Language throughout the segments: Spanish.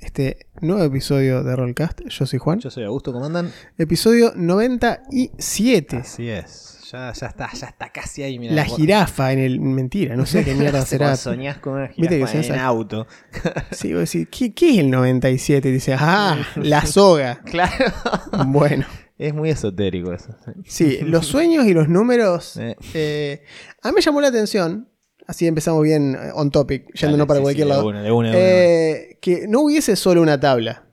este nuevo episodio de Rollcast. Yo soy Juan. Yo soy Augusto, ¿cómo andan? Episodio 97. Así es. Ya, ya está, ya está casi ahí. Mirá, La vos- jirafa en el. Mentira, no sé qué mierda será. Soñás con una Viste que jirafa se en hace- auto. Sí, vos decís, ¿qué, qué es el 97? Y dices, ah, la soga. Claro. Bueno, Es muy esotérico eso. sí, los sueños y los números. Eh, eh, a mí me llamó la atención. Así empezamos bien eh, on topic, yéndonos para sí, cualquier sí, de lado. una, de una, de una. Eh, que no hubiese solo una tabla.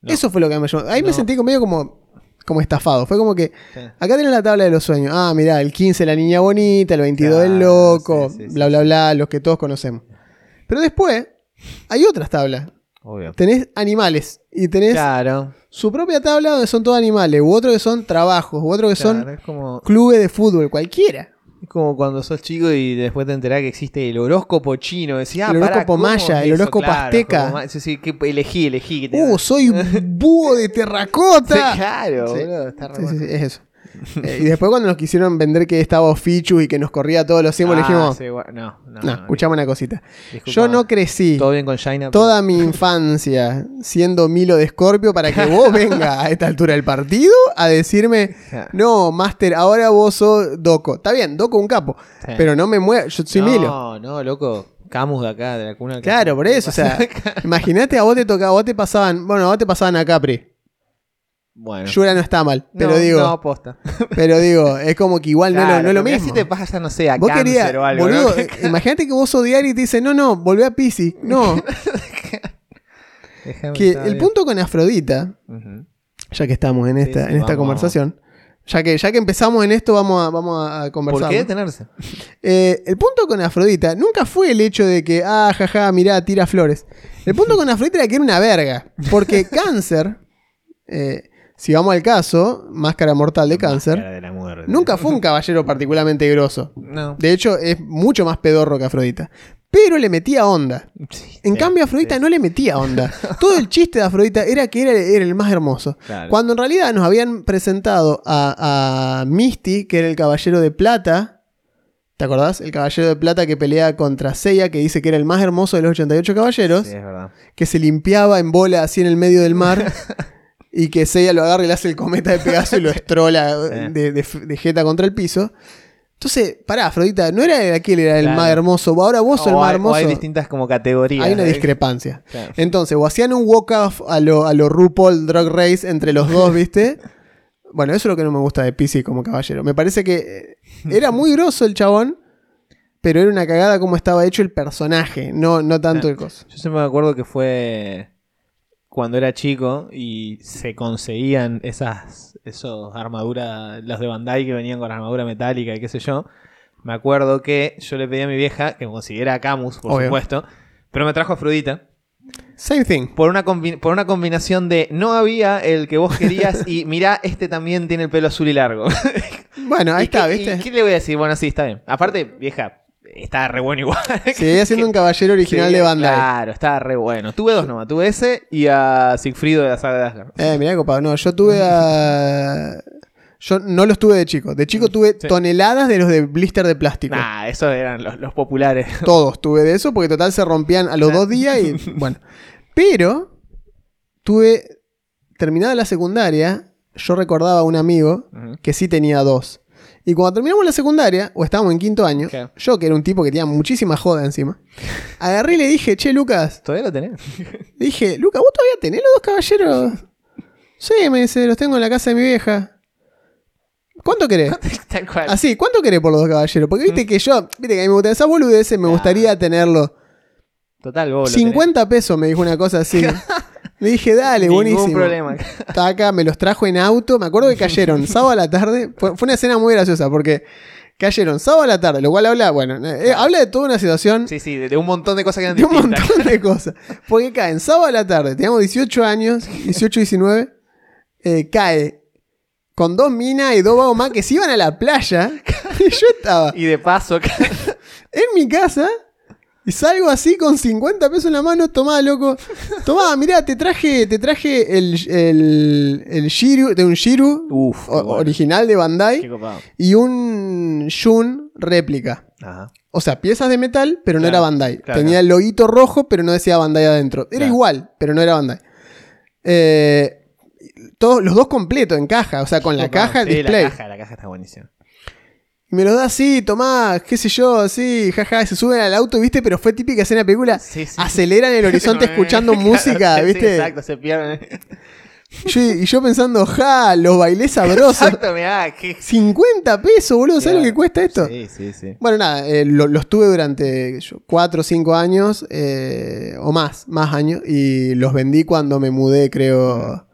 No. Eso fue lo que me llamó. Ahí me sentí medio como, como estafado. Fue como que Sí. Acá tenés la tabla de los sueños. Ah, mirá, el 15 la niña bonita, el 22 el loco, bla, bla, bla, los que todos conocemos. Pero después hay otras tablas. Obvio. Tenés animales y tenés Claro. su propia tabla donde son todos animales, u otro que son trabajos, u otro que son claro, es, como, clubes de fútbol, cualquiera. Es como cuando sos chico y después te enterás que existe el horóscopo chino. Decís, ah, El horóscopo ¿cómo maya, es el horóscopo Claro, azteca. Sí, sí, que elegí, elegí. que te- Uh, soy búho de Sí, terracota. claro, Sí. boludo, está re bueno. es eso. Eh, y después cuando nos quisieron vender que estaba Ofichu y que nos corría todos los símbolos, Ah, dijimos, sí, no, no, no, escuchame una cosita. disculpa. Yo no crecí. Todo bien con China. toda mi infancia siendo Milo de Escorpio para que vos venga a esta altura del partido a decirme, no, Master, ahora vos sos Doco. Está bien, Doco un capo, Sí. pero no me mueva, yo soy no, Milo. No, loco. Camus de acá, de la cuna. Claro, por eso, o sea, imagínate a vos te tocaba, a vos te pasaban, bueno, a vos te pasaban a Capri. Bueno. Yura no está mal, pero No, digo, No, aposta. pero digo, es como que igual no es lo- no, es lo mismo. Si te pasa, no sé, a Vos cáncer querías, o algo. boludo, ¿no? eh, imagínate que vos odiar y te dicen, no, no, volvé a Pisces. No, Déjame que el bien. punto con Afrodita, ya que estamos en Sí, esta, sí, en esta vamos. conversación, ya que, ya que empezamos en esto, vamos a, vamos a conversar. ¿Por qué detenerse? Eh, el punto con Afrodita nunca fue el hecho de que, ah, jaja, mirá, tira flores. El punto con Afrodita era que era una verga. Porque cáncer, eh, si vamos al caso, máscara mortal de cáncer, Máscara de la muerte. nunca fue un caballero particularmente grosso. No. De hecho, es mucho más pedorro que Afrodita. Pero le metía onda. Sí, En sí, cambio, Afrodita sí. no le metía onda. Todo el chiste de Afrodita era que era, era el más hermoso. Claro. Cuando en realidad nos habían presentado a, a Misty, que era el caballero de plata. ¿Te acordás? El caballero de plata que pelea contra Seiya, que dice que era el más hermoso de los 88 caballeros. Sí, es verdad. Que se limpiaba en bola así en el medio del mar. y que Seiya lo agarra y le hace el cometa de Pegaso y lo estrola de, de, de jeta contra el piso. Entonces, pará, Afrodita, no era aquel, era el Claro. más hermoso. Ahora vos sos el O más hay, o hermoso. hay distintas como categorías. Hay una discrepancia. Claro. Entonces, o hacían un walk-off a lo, a lo RuPaul Drag Race entre los dos, ¿viste? Bueno, eso es lo que no me gusta de PC como caballero. Me parece que eh, era muy grosso el chabón, pero era una cagada como estaba hecho el personaje, no, no tanto el coso. Yo siempre me acuerdo que fue cuando era chico y se conseguían esas esos armaduras, los de Bandai que venían con armadura metálica y qué sé yo. Me acuerdo que yo le pedí a mi vieja que me consiguiera a Camus, por Obvio. supuesto, pero me trajo a Afrodita Same thing. por una, por una combinación de no había el que vos querías y mirá, este también tiene el pelo azul y largo. Bueno, ahí ¿Y está, qué- ¿viste? ¿Qué le voy a decir? Bueno, sí, está bien. Aparte, vieja, está re bueno igual. Seguía siendo un caballero original Sí, de Bandai. Claro, estaba re bueno. Tuve dos nomás. Tuve ese y a Sigfrido de la saga de Asgard. Eh, mirá, copado. No, yo tuve a. Yo no los tuve de chico. De chico tuve Sí. toneladas de los de blister de plástico. Nah, esos eran los, los populares. Todos tuve de eso, porque total se rompían a los dos días y bueno. Pero tuve, terminada la secundaria, yo recordaba a un amigo que sí tenía dos. Y cuando terminamos la secundaria, o estábamos en quinto año, ¿Qué? yo que era un tipo que tenía muchísima joda encima, agarré y le dije, che, Lucas, ¿Todavía lo tenés? le dije, Lucas, ¿vos todavía tenés los dos caballeros? Sí, me dice, los tengo en la casa de mi vieja. ¿Cuánto querés? Tal cual. Así, ¿cuánto querés por los dos caballeros? Porque viste que yo, viste que a mí me gustan esas boludeces, me gustaría tenerlo. Total, vos lo 50 pesos me dijo una cosa así. Le dije, dale, tenés. buenísimo. Ningún problema. Está acá, me los trajo en auto. Me acuerdo que cayeron sábado a la tarde. Fue, una escena muy graciosa porque cayeron sábado a la tarde, lo cual habla, bueno, eh, habla de toda una situación, Sí, sí, de, de un montón de cosas que eran de un montón de cosas. Porque caen sábado a la tarde, teníamos 18 años, 18, 19. eh, cae con dos minas y dos vagos más que se iban a la playa. y yo estaba Y de paso, en mi casa y salgo así con 50 pesos en la mano. Tomá, loco. Tomá, mirá, te traje, te traje el, el, el Shiru, de un Shiru Uf, qué o- bueno. original de Bandai y un Shun réplica. Ajá. O sea, piezas de metal, pero no Claro, era Bandai. claro. Tenía el loguito rojo, pero no decía Bandai adentro. Era Claro. igual, pero no era Bandai. Eh, todos, los dos completos en caja, o sea, con la caja, el Sí, display. La caja, la caja está buenísima. Y me los da así, tomá, qué sé yo, así, jaja, se suben al auto, ¿viste? Pero fue típica escena de película. Sí, sí. Aceleran el horizonte escuchando música, sí, ¿viste? exacto, se pierden. Yo- y yo pensando, ja, los bailés sabrosos. Exacto, mirá, qué... 50 pesos, boludo, ¿sabes lo que cuesta esto? Sí, sí, sí. Bueno, nada, eh, lo- los tuve durante 4 o 5 años, eh, o más, más años, y los vendí cuando me mudé, creo.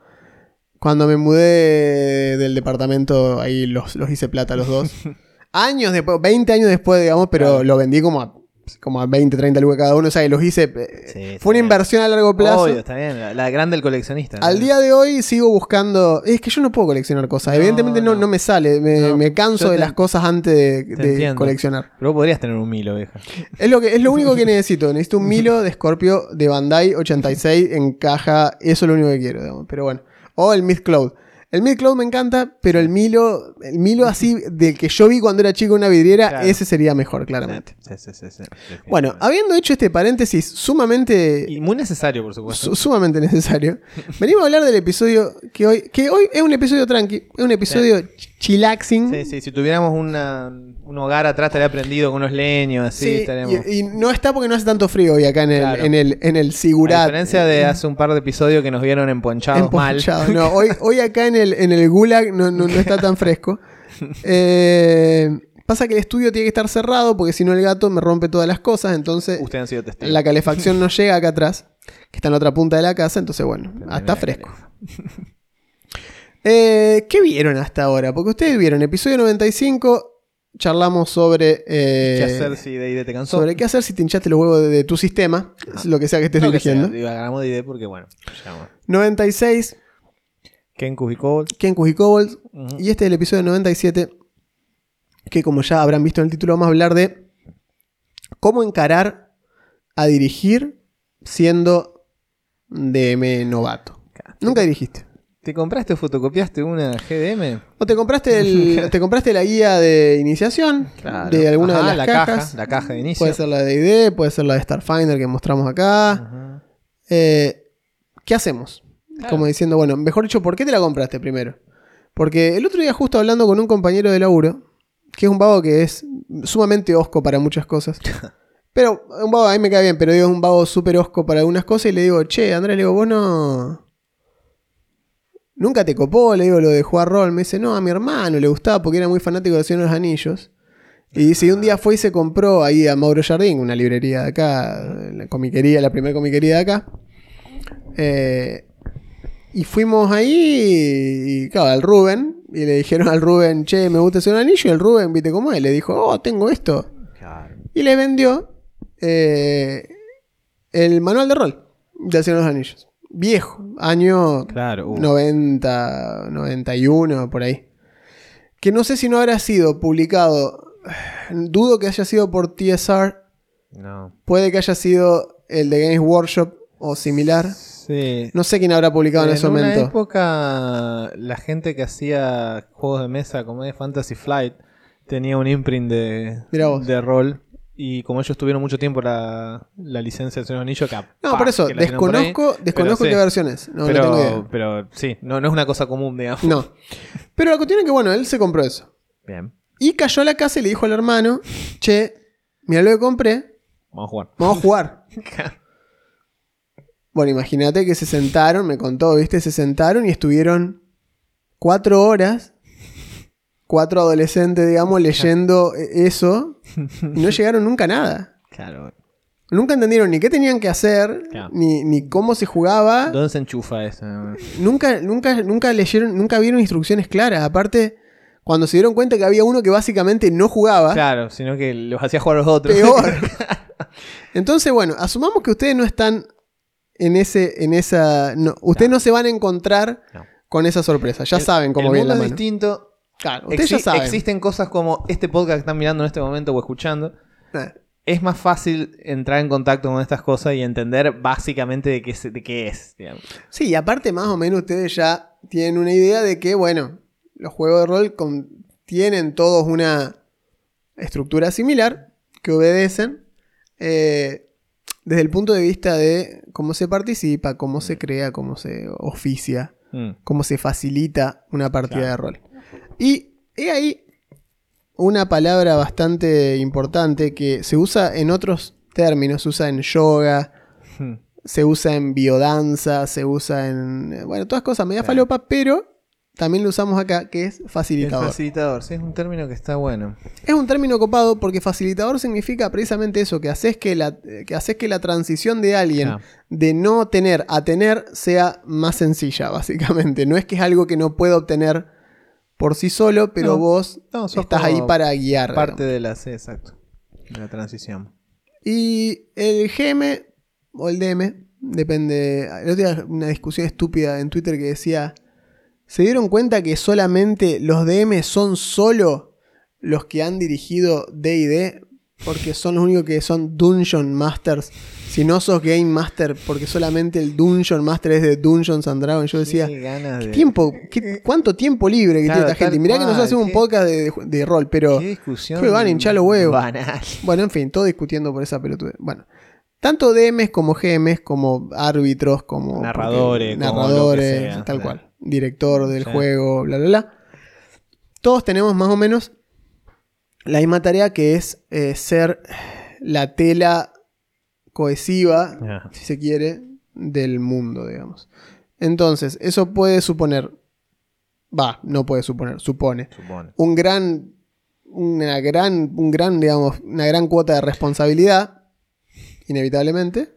Cuando me mudé del departamento, ahí los, los hice plata los dos. años después, 20 años después, digamos, pero Claro. lo vendí como a, como a 20, 30 lucas cada uno, o sea, los hice. eh, Sí, fue una bien. inversión a largo plazo. Obvio, está bien. La, la grande del coleccionista. ¿no? Al día de hoy sigo buscando. Es que yo no puedo coleccionar cosas. No, Evidentemente no, no. me sale. Me, canso de las cosas antes de, coleccionar. Pero vos podrías tener un Milo, vieja. Es lo, que, es lo único que necesito. Necesito un Milo de Scorpio de Bandai 86 en caja. Eso es lo único que quiero. digamos. Pero bueno. O el Myth Cloud. El Myth Cloud me encanta, pero el Milo, el Milo así del que yo vi cuando era chico en una vidriera, Claro. ese sería mejor, claramente. Sí, sí, sí. Bueno, habiendo hecho este paréntesis sumamente Y muy necesario, por supuesto. su- sumamente necesario. Venimos a hablar del episodio que hoy, que hoy es un episodio tranqui, es un episodio ch- chillaxing. Sí, sí, si tuviéramos una, un hogar atrás estaría prendido con unos leños, así Sí, estaríamos. y, y no está porque no hace tanto frío hoy acá en el, Claro. en el, en el A Sigurat. diferencia de hace un par de episodios que nos vieron emponchados mal. Emponchado. No, hoy, hoy acá en el, en el Gulag no, no- no está tan fresco. Eh, pasa que el estudio tiene que estar cerrado porque si no el gato me rompe todas las cosas. Entonces Ustedes han sido testigos. la calefacción no llega acá atrás, que está en la otra punta de la casa. Entonces, bueno, está fresco. Eh, ¿Qué vieron hasta ahora? Porque ustedes vieron episodio 95. Charlamos sobre. eh, ¿Qué hacer si de te cansó? sobre qué hacer si te hinchaste los huevos de, de tu sistema. Es lo que sea que estés No que sea, digo, hagamos de idea porque, bueno, llegamos. 96. Kenku y Cobalt. Kenku y Kobolds. Ujú. Y este es el episodio 97, que como ya habrán visto en el título, vamos a hablar de cómo encarar a dirigir siendo DM novato. Nunca dirigiste. ¿Te compraste o fotocopiaste una GDM? O te compraste, el, te compraste la guía de iniciación de alguna Ajá, de las la cajas. caja, la caja de inicio. Puede ser la de ID, puede ser la de Starfinder que mostramos acá. Eh, ¿Qué hacemos? Claro. Como diciendo, bueno, mejor dicho, ¿por qué te la compraste primero? Porque el otro día justo hablando con un compañero de laburo, que es un vago que es sumamente osco para muchas cosas. Pero un vago a mí me cae bien, pero digo, es un vago súper osco para algunas cosas y le digo, che, Andrés, le digo, vos no... Nunca te copó, le digo, lo de jugar rol. Me dice, no, a mi hermano le gustaba porque era muy fanático de Señor de los Anillos. Y dice, y un día fue y se compró ahí a Mauro Jardín, una librería de acá, la comiquería, la primera comiquería de acá. Eh, y fuimos ahí, y claro, al Rubén, y le dijeron al Rubén, che, me gusta hacer un anillo, y el Rubén, viste cómo es, le dijo, oh, tengo esto. Claro. Y le vendió eh, el manual de rol de de los Anillos. Viejo, año Claro. uh. 90, 91, por ahí. Que no sé si no habrá sido publicado, dudo que haya sido por TSR, No. puede que haya sido el de Games Workshop o similar. Sí. No sé quién habrá publicado en, ese una momento. época, la gente que hacía juegos de mesa como de Fantasy Flight tenía un imprint de, de rol. Y como ellos tuvieron mucho tiempo la, la licencia de Señor Anillo, capaz No, por eso, que la tienen por ahí. desconozco, desconozco qué sí. versión es. No, no tengo idea. pero, pero sí, no, no es una cosa común, digamos. No. Pero la cuestión es que, bueno, él se compró eso. Bien, Y cayó a la casa y le dijo al hermano, che, mira lo que compré, vamos a jugar. vamos a jugar. Bueno, imagínate que se sentaron, me contó, ¿viste? Se sentaron y estuvieron cuatro horas, cuatro adolescentes, digamos, leyendo e- eso, y no llegaron nunca a nada. Claro. Nunca entendieron ni qué tenían que hacer, Claro. ni, ni cómo se jugaba. ¿Dónde se enchufa eso? Nunca, nunca, nunca leyeron, nunca vieron instrucciones claras. Aparte, cuando se dieron cuenta que había uno que básicamente no jugaba, Claro, sino que los hacía jugar a los otros. peor. Entonces, bueno, asumamos que ustedes no están en ese, en esa. no, ustedes no. se van a encontrar No. con esa sorpresa. Ya El- saben cómo el viene la mundo es mano. distinto. Claro, ustedes ya saben. Existen cosas como este podcast que están mirando en este momento o escuchando. Eh, Es más fácil entrar en contacto con estas cosas y entender básicamente de qué, es- de qué es. digamos. Sí, y aparte más o menos ustedes ya tienen una idea de que, bueno, los juegos de rol tienen todos una estructura similar que obedecen eh, desde el punto de vista de cómo se participa, cómo se crea, cómo se oficia, Mm. cómo se facilita una partida Claro. de rol. Y he ahí una palabra bastante importante que se usa en otros términos, se usa en yoga, Mm. se usa en biodanza, se usa en. Bueno, todas cosas media Claro. falopa, pero también lo usamos acá, que es El facilitador. facilitador, sí, es un término que está bueno. es un término copado porque facilitador significa precisamente eso, que haces que la, que haces que la transición de alguien Ah. de no tener a tener sea más sencilla, básicamente. No es que es algo que no pueda obtener por sí solo, pero No. vos No, estás ahí para guiar. Parte digamos. de la, sí, exacto. De la transición. Y el GM o el DM, depende. El otro día una discusión estúpida en Twitter que decía: ¿Se dieron cuenta que solamente los DM son solo los que han dirigido DD? Porque son los únicos que son Dungeon Masters. Si no sos Game Master, porque solamente el Dungeon Master es de Dungeons and Dragons. Yo decía. Qué ganas ¿Qué de- tiempo? qué- ¿Cuánto tiempo libre que Claro, tiene esta gente? Mirá que nosotros hacemos un podcast de, de rol, pero. Qué discusión. van a hinchar los huevos. Banal. Bueno, en fin, todo discutiendo por esa pelotude. Bueno, tanto DMs como GMs, como árbitros, como Narradores, porque- como narradores, sea, tal cual, director del Sí. juego, bla, bla, bla. Todos tenemos más o menos la misma tarea que es eh, ser la tela cohesiva, si se quiere, del mundo, digamos. Entonces, eso puede suponer, va, no puede suponer, supone Supone. un gran, una gran, un gran, digamos, una gran cuota de responsabilidad, inevitablemente.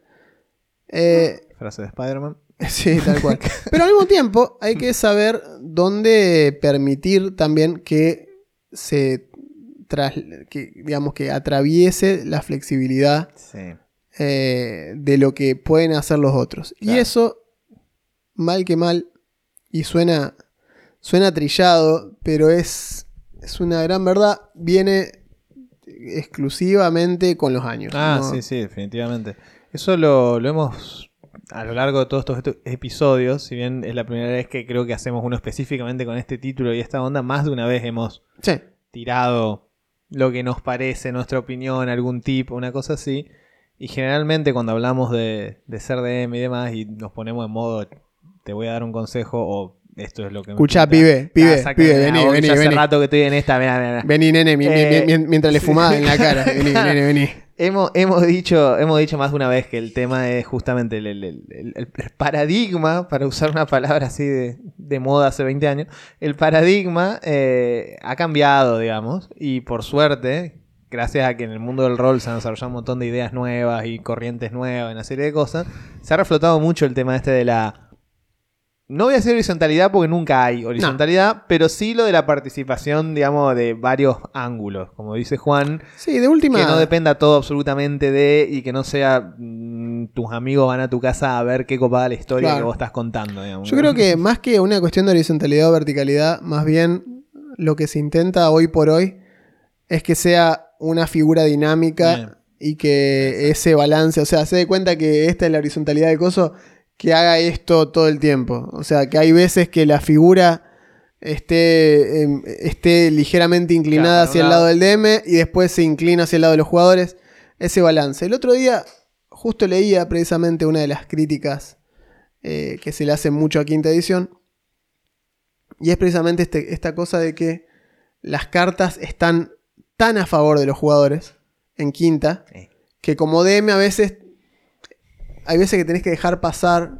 Eh, Frase de Spider-Man. sí, tal cual. Pero al mismo tiempo hay que saber dónde permitir también que se, tras, que, digamos, que atraviese la flexibilidad Sí. eh, de lo que pueden hacer los otros. Y eso, mal que mal, y suena, suena trillado, pero es, es una gran verdad, viene exclusivamente con los años. Ah, ¿no? sí, sí, definitivamente. Eso lo, lo hemos, a lo largo de todos estos episodios, si bien es la primera vez que creo que hacemos uno específicamente con este título y esta onda, más de una vez hemos Sí, tirado lo que nos parece, nuestra opinión, algún tip, una cosa así. Y generalmente cuando hablamos de, de ser DM y demás y nos ponemos en modo, te voy a dar un consejo o esto es lo que me Escuchá, pinta. pibe, Ah, pibe, pibe, vení, vos vení, hace vení. rato que estoy en esta, mirá, mirá. Vení, nene, mi- Eh, mi- mientras le fumaba en la cara. Vení, nene, vení. Hemos, hemos, dicho, hemos dicho más de una vez que el tema es justamente el, el- el- el- el paradigma, para usar una palabra así de, de moda hace 20 años, el paradigma eh, ha cambiado, digamos, y por suerte, gracias a que en el mundo del rol se han desarrollado un montón de ideas nuevas y corrientes nuevas, una serie de cosas, se ha reflotado mucho el tema este de la... No voy a decir horizontalidad porque nunca hay horizontalidad, pero sí lo de la participación, digamos, de varios ángulos, como dice Juan. Sí, de última. Que no dependa todo absolutamente de y que no sea mm, tus amigos van a tu casa a ver qué copada la historia Claro. que vos estás contando. digamos. Yo creo que más que una cuestión de horizontalidad o verticalidad, más bien lo que se intenta hoy por hoy es que sea una figura dinámica Bien. y que ese balance, o sea, se dé cuenta que esta es la horizontalidad del coso, que haga esto todo el tiempo. O sea, que hay veces que la figura esté, em, esté ligeramente inclinada Claro, hacia el lado lado. del DM y después se inclina hacia el lado de los jugadores. Ese balance. El otro día justo leía precisamente una de las críticas eh, que se le hace mucho a quinta edición. Y es precisamente este- esta cosa de que las cartas están tan a favor de los jugadores en quinta Sí. que como DM a veces hay veces que tenés que dejar pasar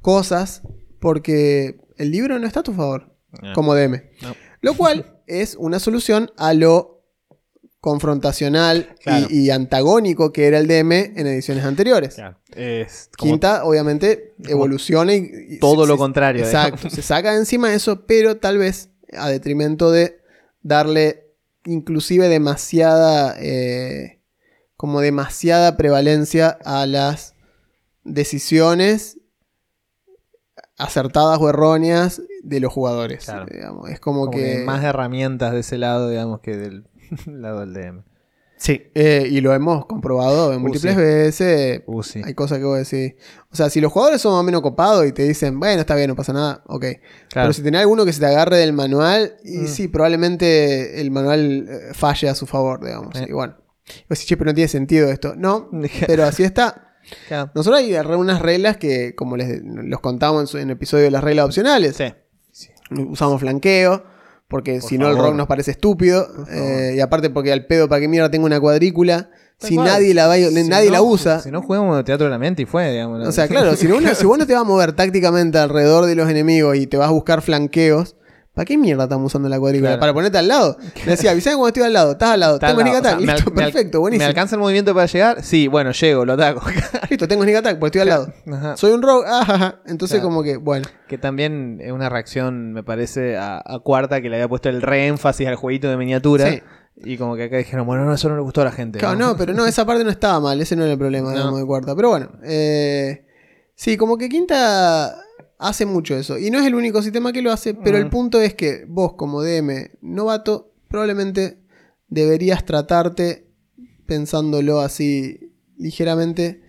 cosas porque el libro no está a tu favor Ah, como DM. no. Lo cual es una solución a lo confrontacional y- Claro. y, antagónico que era el DM en ediciones anteriores. Claro, es como Quinta, obviamente, evoluciona y, y todo se- lo contrario. Exacto, se saca de encima eso, pero tal vez a detrimento de darle inclusive demasiada, eh, como demasiada prevalencia a las decisiones acertadas o erróneas de los jugadores. Claro. digamos. Es como, Como que... que más herramientas de ese lado, digamos, que del lado del DM. Sí, eh, y lo hemos comprobado en Uh, múltiples sí. veces. Uh, sí. Hay cosas que vos decís. O sea, si los jugadores son más o menos copados y te dicen, bueno, está bien, no pasa nada, ok. Claro. Pero si tenés alguno que se te agarre del manual, y Mm. sí, probablemente el manual eh, falle a su favor, digamos. Eh. Y bueno, vos decís, che, pero no tiene sentido esto. No, pero así está. Claro. Nosotros hay unas reglas que, como les los contamos en, su- en el episodio de las reglas opcionales, Sí. usamos flanqueo, porque Por si no el rock nos parece estúpido, eh, y aparte porque al pedo para qué mierda tengo una cuadrícula, si cual. nadie la, va- Si nadie no, la usa. Si no jugamos teatro de la mente y fue, digamos. O sea, claro, si, uno- si vos no te vas a mover tácticamente alrededor de los enemigos y te vas a buscar flanqueos, ¿para qué mierda estamos usando la cuadrícula? Claro. ¿Para ponerte al lado? Me decía, avisame cuando estoy al lado, estás al lado, Está tengo sneak attack, O sea, listo, perfecto, buenísimo. ¿Me alcanza el movimiento para llegar? Sí, bueno, llego, lo ataco. Listo, tengo sneak attack porque estoy al lado. Ajá. Soy un rogue, ajaja. Entonces Claro. como que, bueno. Que también es una reacción, me parece, a, a Cuarta, que le había puesto el reénfasis al jueguito de miniatura. Sí. Y como que acá dijeron, bueno, no, eso no le gustó a la gente. Claro, no, pero no, esa parte no estaba mal, ese no era el problema, No. digamos, de cuarta. Pero bueno, eh, sí, como que quinta hace mucho eso. Y no es el único sistema que lo hace, pero el Mm. punto es que vos, como DM novato, probablemente deberías tratarte, pensándolo así ligeramente,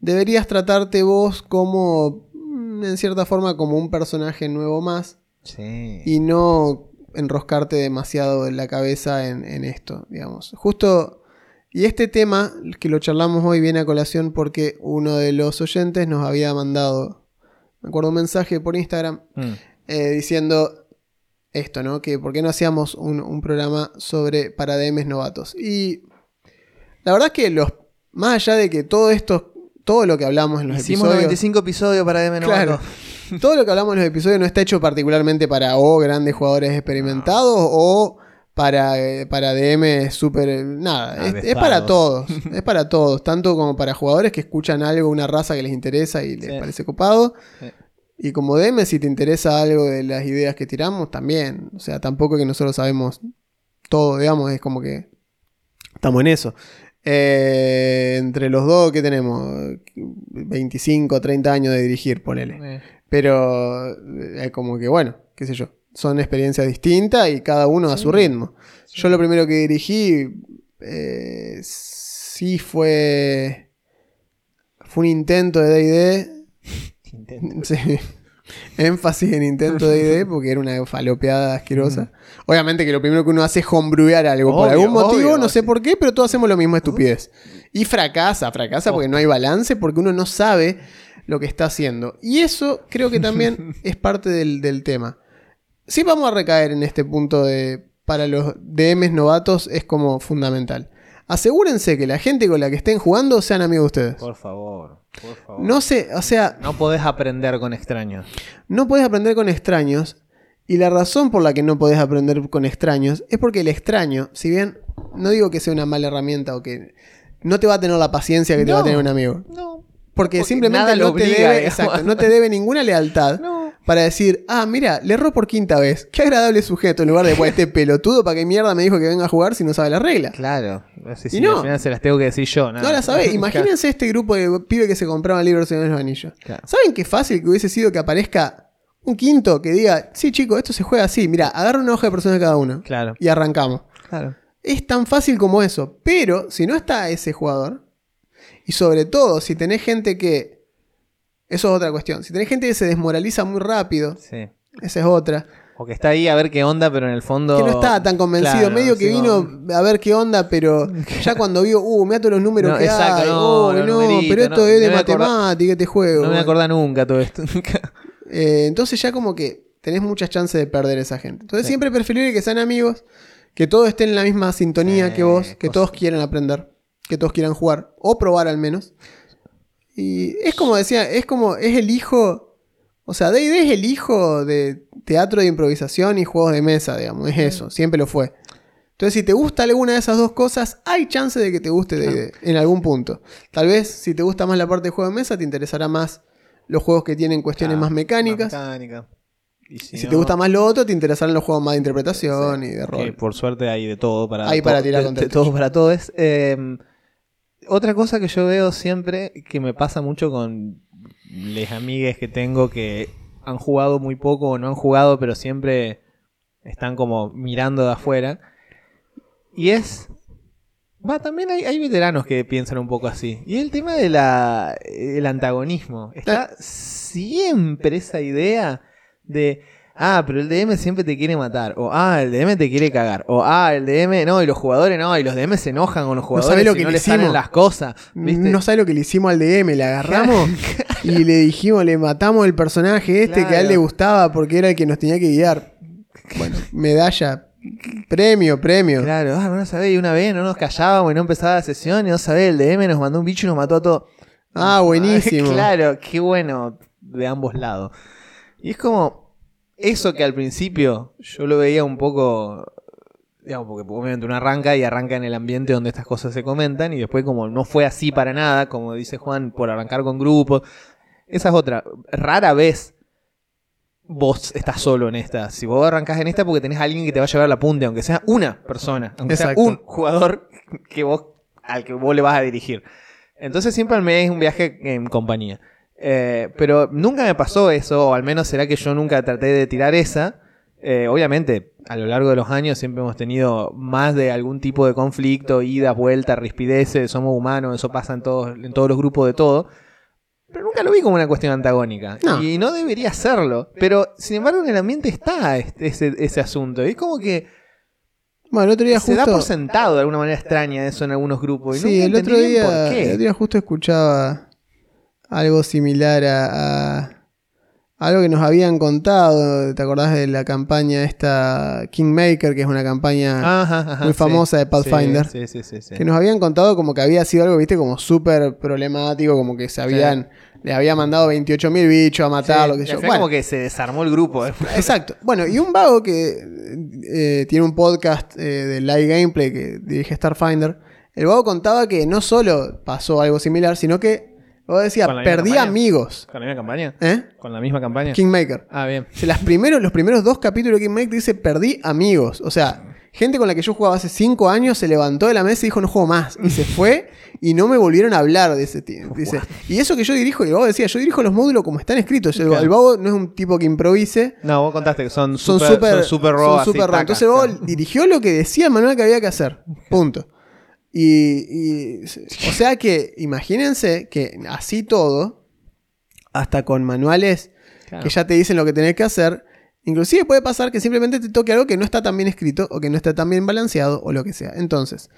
deberías tratarte vos como, mm, en cierta forma, como un personaje nuevo más Sí. y no enroscarte demasiado en la cabeza en, en esto, digamos. Justo, y este tema que lo charlamos hoy viene a colación porque uno de los oyentes nos había mandado, me acuerdo, un mensaje por Instagram Mm. eh, diciendo esto, ¿no? Que por qué no hacíamos un, un programa sobre para DMs novatos. Y la verdad es que los, más allá de que todo esto, todo lo que hablamos en los Hicimos episodios... 95 episodios para DM Claro. Novato. Todo lo que hablamos en los episodios no está hecho particularmente para o grandes jugadores experimentados o para, eh, para DM super. Nada, es, es para todos. Es para todos. Tanto como para jugadores que escuchan algo, una raza que les interesa y les Sí. parece copado. Sí. Y como DM, si te interesa algo de las ideas que tiramos, también. O sea, tampoco es que nosotros sabemos todo, digamos, es como que estamos en eso. Eh, entre los dos, ¿qué tenemos? 25, 30 años de dirigir, ponele. Eh, Pero eh, es como que, bueno, qué sé yo. Son experiencias distintas y cada uno a su ritmo. Yo lo primero que dirigí eh, sí fue. Fue un intento de DD. intento. Sí. Énfasis en intento de DD porque era una falopeada asquerosa. Obviamente que lo primero que uno hace es hombruear algo. por algún motivo, obvio, no sé por qué, pero todos hacemos lo mismo estupidez. Y fracasa, fracasa porque no hay balance, porque uno no sabe lo que está haciendo. Y eso creo que también es parte del, del tema. Sí vamos a recaer en este punto de para los DMs novatos es como fundamental. Asegúrense que la gente con la que estén jugando sean amigos de ustedes. Por favor, por favor. No sé, o sea, No podés aprender con extraños. no podés aprender con extraños. Y la razón por la que no podés aprender con extraños es porque el extraño, si bien no digo que sea una mala herramienta o que no te va a tener la paciencia que te va a tener un amigo. No. Porque, Porque simplemente no te, debe, digamos. exacto, no te debe ninguna lealtad No. para decir, ah, mira, le erró por quinta vez. Qué agradable sujeto. En lugar de, pues, este pelotudo, ¿para qué mierda me dijo que venga a jugar si no sabe la regla? Claro. Sí, Y sí, no. al final se las tengo que decir yo. nada. No la sabés. Imagínense este grupo de pibes que se compraban libros de los anillos. Claro. ¿Saben qué fácil que hubiese sido que aparezca un quinto que diga, sí, chicos, esto se juega así. Mira, agarra una hoja de personas cada uno. Claro. Y arrancamos. Claro. Es tan fácil como eso. Pero si no está ese jugador, y sobre todo si tenés gente que. Eso es otra cuestión. Si tenés gente que se desmoraliza muy rápido, Sí. esa es otra. O que está ahí a ver qué onda, pero en el fondo. Que no estaba tan convencido. Claro, Medio que vino no. a ver qué onda, pero ya cuando vio, uh, me todos los números No, que exacto, hay. no, oh, no, pero esto es de matemática, este juego. No me acordaba nunca todo esto. Eh, entonces ya como que tenés muchas chances de perder esa gente. Entonces Sí. siempre preferible que sean amigos, que todos estén en la misma sintonía que vos, que todos quieran aprender, que todos quieran jugar, o probar al menos. Y es como decía, es como, es el hijo, o sea, D&D es el hijo de teatro de improvisación y juegos de mesa, digamos, es eso, siempre lo fue. Entonces, si te gusta alguna de esas dos cosas, hay chance de que te guste D&D en algún punto. Tal vez, si te gusta más la parte de juego de mesa, te interesará más los juegos que tienen cuestiones Claro, más mecánicas. mecánica. Y si, Y si no, te gusta más lo otro, te interesarán los juegos más de interpretación y de que rol. por suerte hay de todo para Hay para tirar de- con de todo para todos. Eh, otra cosa que yo veo siempre que me pasa mucho con las amigues que tengo que han jugado muy poco o no han jugado, pero siempre están como mirando de afuera. Y es. Va, también hay, hay veteranos que piensan un poco así. Y el tema del el antagonismo. Está siempre esa idea de. Ah, pero el DM siempre te quiere matar. O ah, el DM te quiere cagar. O ah, el DM no, y los jugadores no, y los DM se enojan con los jugadores sabe lo que no le les salen hicimos. las cosas. ¿viste? No sabe lo que le hicimos al DM, le agarramos y le dijimos, le matamos el personaje este que a él le gustaba porque era el que nos tenía que guiar. Bueno, medalla, premio, premio. Claro, ah, no sabés, y una vez no nos callábamos y no empezaba la sesión y no sabés, el DM nos mandó un bicho y nos mató a todos. Ah, buenísimo. claro, qué bueno de ambos lados. Y es como eso que al principio yo lo veía un poco, digamos, porque obviamente uno arranca y arranca en el ambiente donde estas cosas se comentan y después como no fue así para nada, como dice Juan, por arrancar con grupos. Esa es otra. Rara vez vos estás solo en esta. Si vos arrancás en esta porque tenés a alguien que te va a llevar la punta, aunque sea una persona, aunque Exacto. sea un jugador que vos, al que vos le vas a dirigir. Entonces siempre al mes es un viaje en compañía. Eh, pero nunca me pasó eso, o al menos será que yo nunca traté de tirar esa. Eh, obviamente, a lo largo de los años siempre hemos tenido más de algún tipo de conflicto, ida, vuelta, rispideces, somos humanos, eso pasa en todos, en todos los grupos de todo. Pero nunca lo vi como una cuestión antagónica. No. Y no debería serlo. Pero, sin embargo, en el ambiente está este- ese, ese asunto. Y es como que Bueno, el otro día se da por sentado de alguna manera extraña eso en algunos grupos. Y Sí, nunca el otro, día, por qué. el otro día justo escuchaba algo similar a, a algo que nos habían contado. ¿Te acordás de la campaña esta Kingmaker, que es una campaña Ajá, ajá, muy sí. famosa de Pathfinder? Sí, sí, sí, sí. que nos habían contado como que había sido algo, viste, como súper problemático, como que se habían, le había mandado 28.000 bichos a matar, lo que yo. Bueno, como que se desarmó el grupo. ¿eh? Exacto. Bueno, y un vago que eh, tiene un podcast eh, de live gameplay que dirige Starfinder, el vago contaba que no solo pasó algo similar, sino que, el vago decía, ¿Con la misma perdí campaña? amigos. ¿Con la misma campaña? ¿Eh? ¿Con la misma campaña? Kingmaker. Ah, bien. Las primeros, los primeros dos capítulos de Kingmaker dice, perdí amigos. O sea, gente con la que yo jugaba hace cinco años se levantó de la mesa y dijo, no juego más. Y se fue y no me volvieron a hablar de ese tío. Dice, y eso que yo dirijo, y vago decía, yo dirijo los módulos como están escritos. El, Claro. el vago no es un tipo que improvise. No, vos contaste que son Son super, súper son super son así, súper taca, Entonces claro. dirigió lo que decía el manual que había que hacer. Punto. Y, y- o sea que imagínense que así todo, hasta con manuales Claro. que ya te dicen lo que tenés que hacer, inclusive puede pasar que simplemente te toque algo que no está tan bien escrito o que no está tan bien balanceado o lo que sea. Entonces,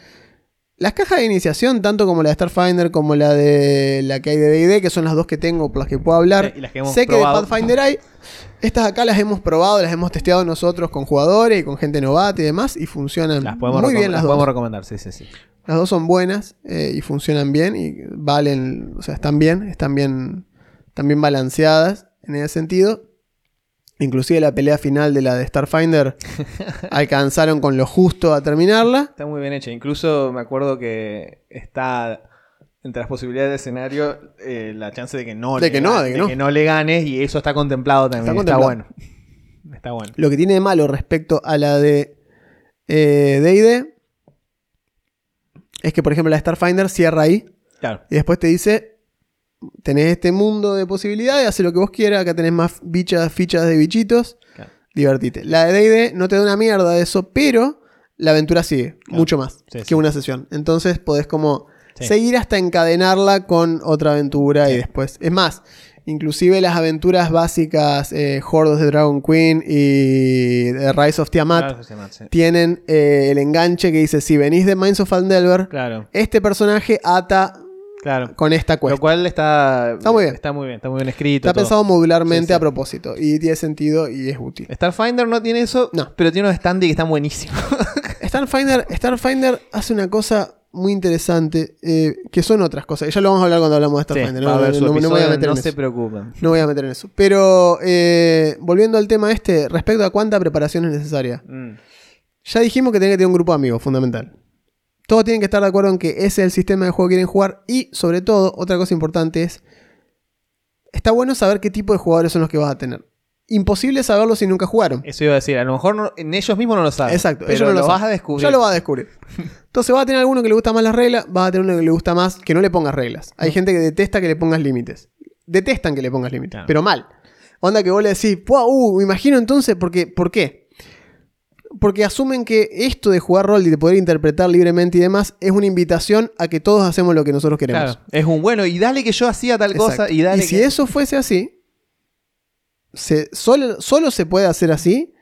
las cajas de iniciación, tanto como la de Starfinder como la de la que hay de D&D, que son las dos que tengo por las que puedo hablar, Sí, y las que hemos sé probado. que de Pathfinder hay. Estas acá las hemos probado, las hemos testeado nosotros con jugadores y con gente novata y demás, y funcionan Las muy bien las las dos. podemos recomendar, sí, sí, sí. Las dos son buenas eh, y funcionan bien y valen, o sea, están bien, están bien, están bien balanceadas en ese sentido. Inclusive la pelea final de la de Starfinder alcanzaron con lo justo a terminarla. Está muy bien hecha. Incluso me acuerdo que está entre las posibilidades de escenario eh, la chance de que no, De le que no, de que no. le ganes y eso está contemplado también. Está, Está bueno. Está bueno. Lo que tiene de malo respecto a la de eh, es que, por ejemplo, la de Starfinder cierra ahí Claro. y después te dice, tenés este mundo de posibilidades, hace lo que vos quieras, acá tenés más bichas, fichas de bichitos, Claro. divertite. La de D&D no te da una mierda de eso, pero la aventura sigue mucho más Sí, que sí. una sesión. Entonces podés como Sí. seguir hasta encadenarla con otra aventura y después. Es más, inclusive las aventuras básicas, eh, Hordos de Dragon Queen y The Rise of Tiamat, Claro, sí. tienen eh, el enganche que dice, si venís de Minds of Fandelver, Claro, este personaje ata claro. con esta Lo cuesta. cual está, Está muy bien. Está muy bien, está muy bien escrito. Está todo. pensado modularmente Sí, sí. a propósito y tiene sentido y es útil. Starfinder no tiene eso, No. pero tiene unos standy que están buenísimos. Starfinder, Starfinder hace una cosa muy interesante eh, que son otras cosas. Ya lo vamos a hablar cuando hablamos de Sí, Starfinder. a no, haber su no- no me voy a episodio, meter no en se eso. preocupen. No voy a meter en eso. Pero eh, volviendo al tema este, respecto a cuánta preparación es necesaria. Mm. Ya dijimos que tiene que tener un grupo de amigos, fundamental. Todos tienen que estar de acuerdo en que ese es el sistema de juego que quieren jugar. Y sobre todo, otra cosa importante es. Está bueno saber qué tipo de jugadores son los que vas a tener. Imposible saberlo si nunca jugaron. Eso iba a decir, a lo mejor no- en ellos mismos no lo saben. Exacto, pero ellos no lo, lo vas a descubrir. Ya lo vas a descubrir. Entonces vas a tener alguno que le gusta más las reglas, vas a tener uno que le gusta más que no le pongas reglas. Hay gente que detesta que le pongas límites. Detestan que le pongas límites, Claro. pero mal. Onda que vos le decís, "Pua, uh, me imagino entonces, porque, ¿por qué? Porque asumen que esto de jugar rol y de poder interpretar libremente y demás es una invitación a que todos hacemos lo que nosotros queremos. Claro, es un bueno, y dale que yo hacía tal cosa, y dale si que- eso fuese así, se- solo, solo se puede hacer así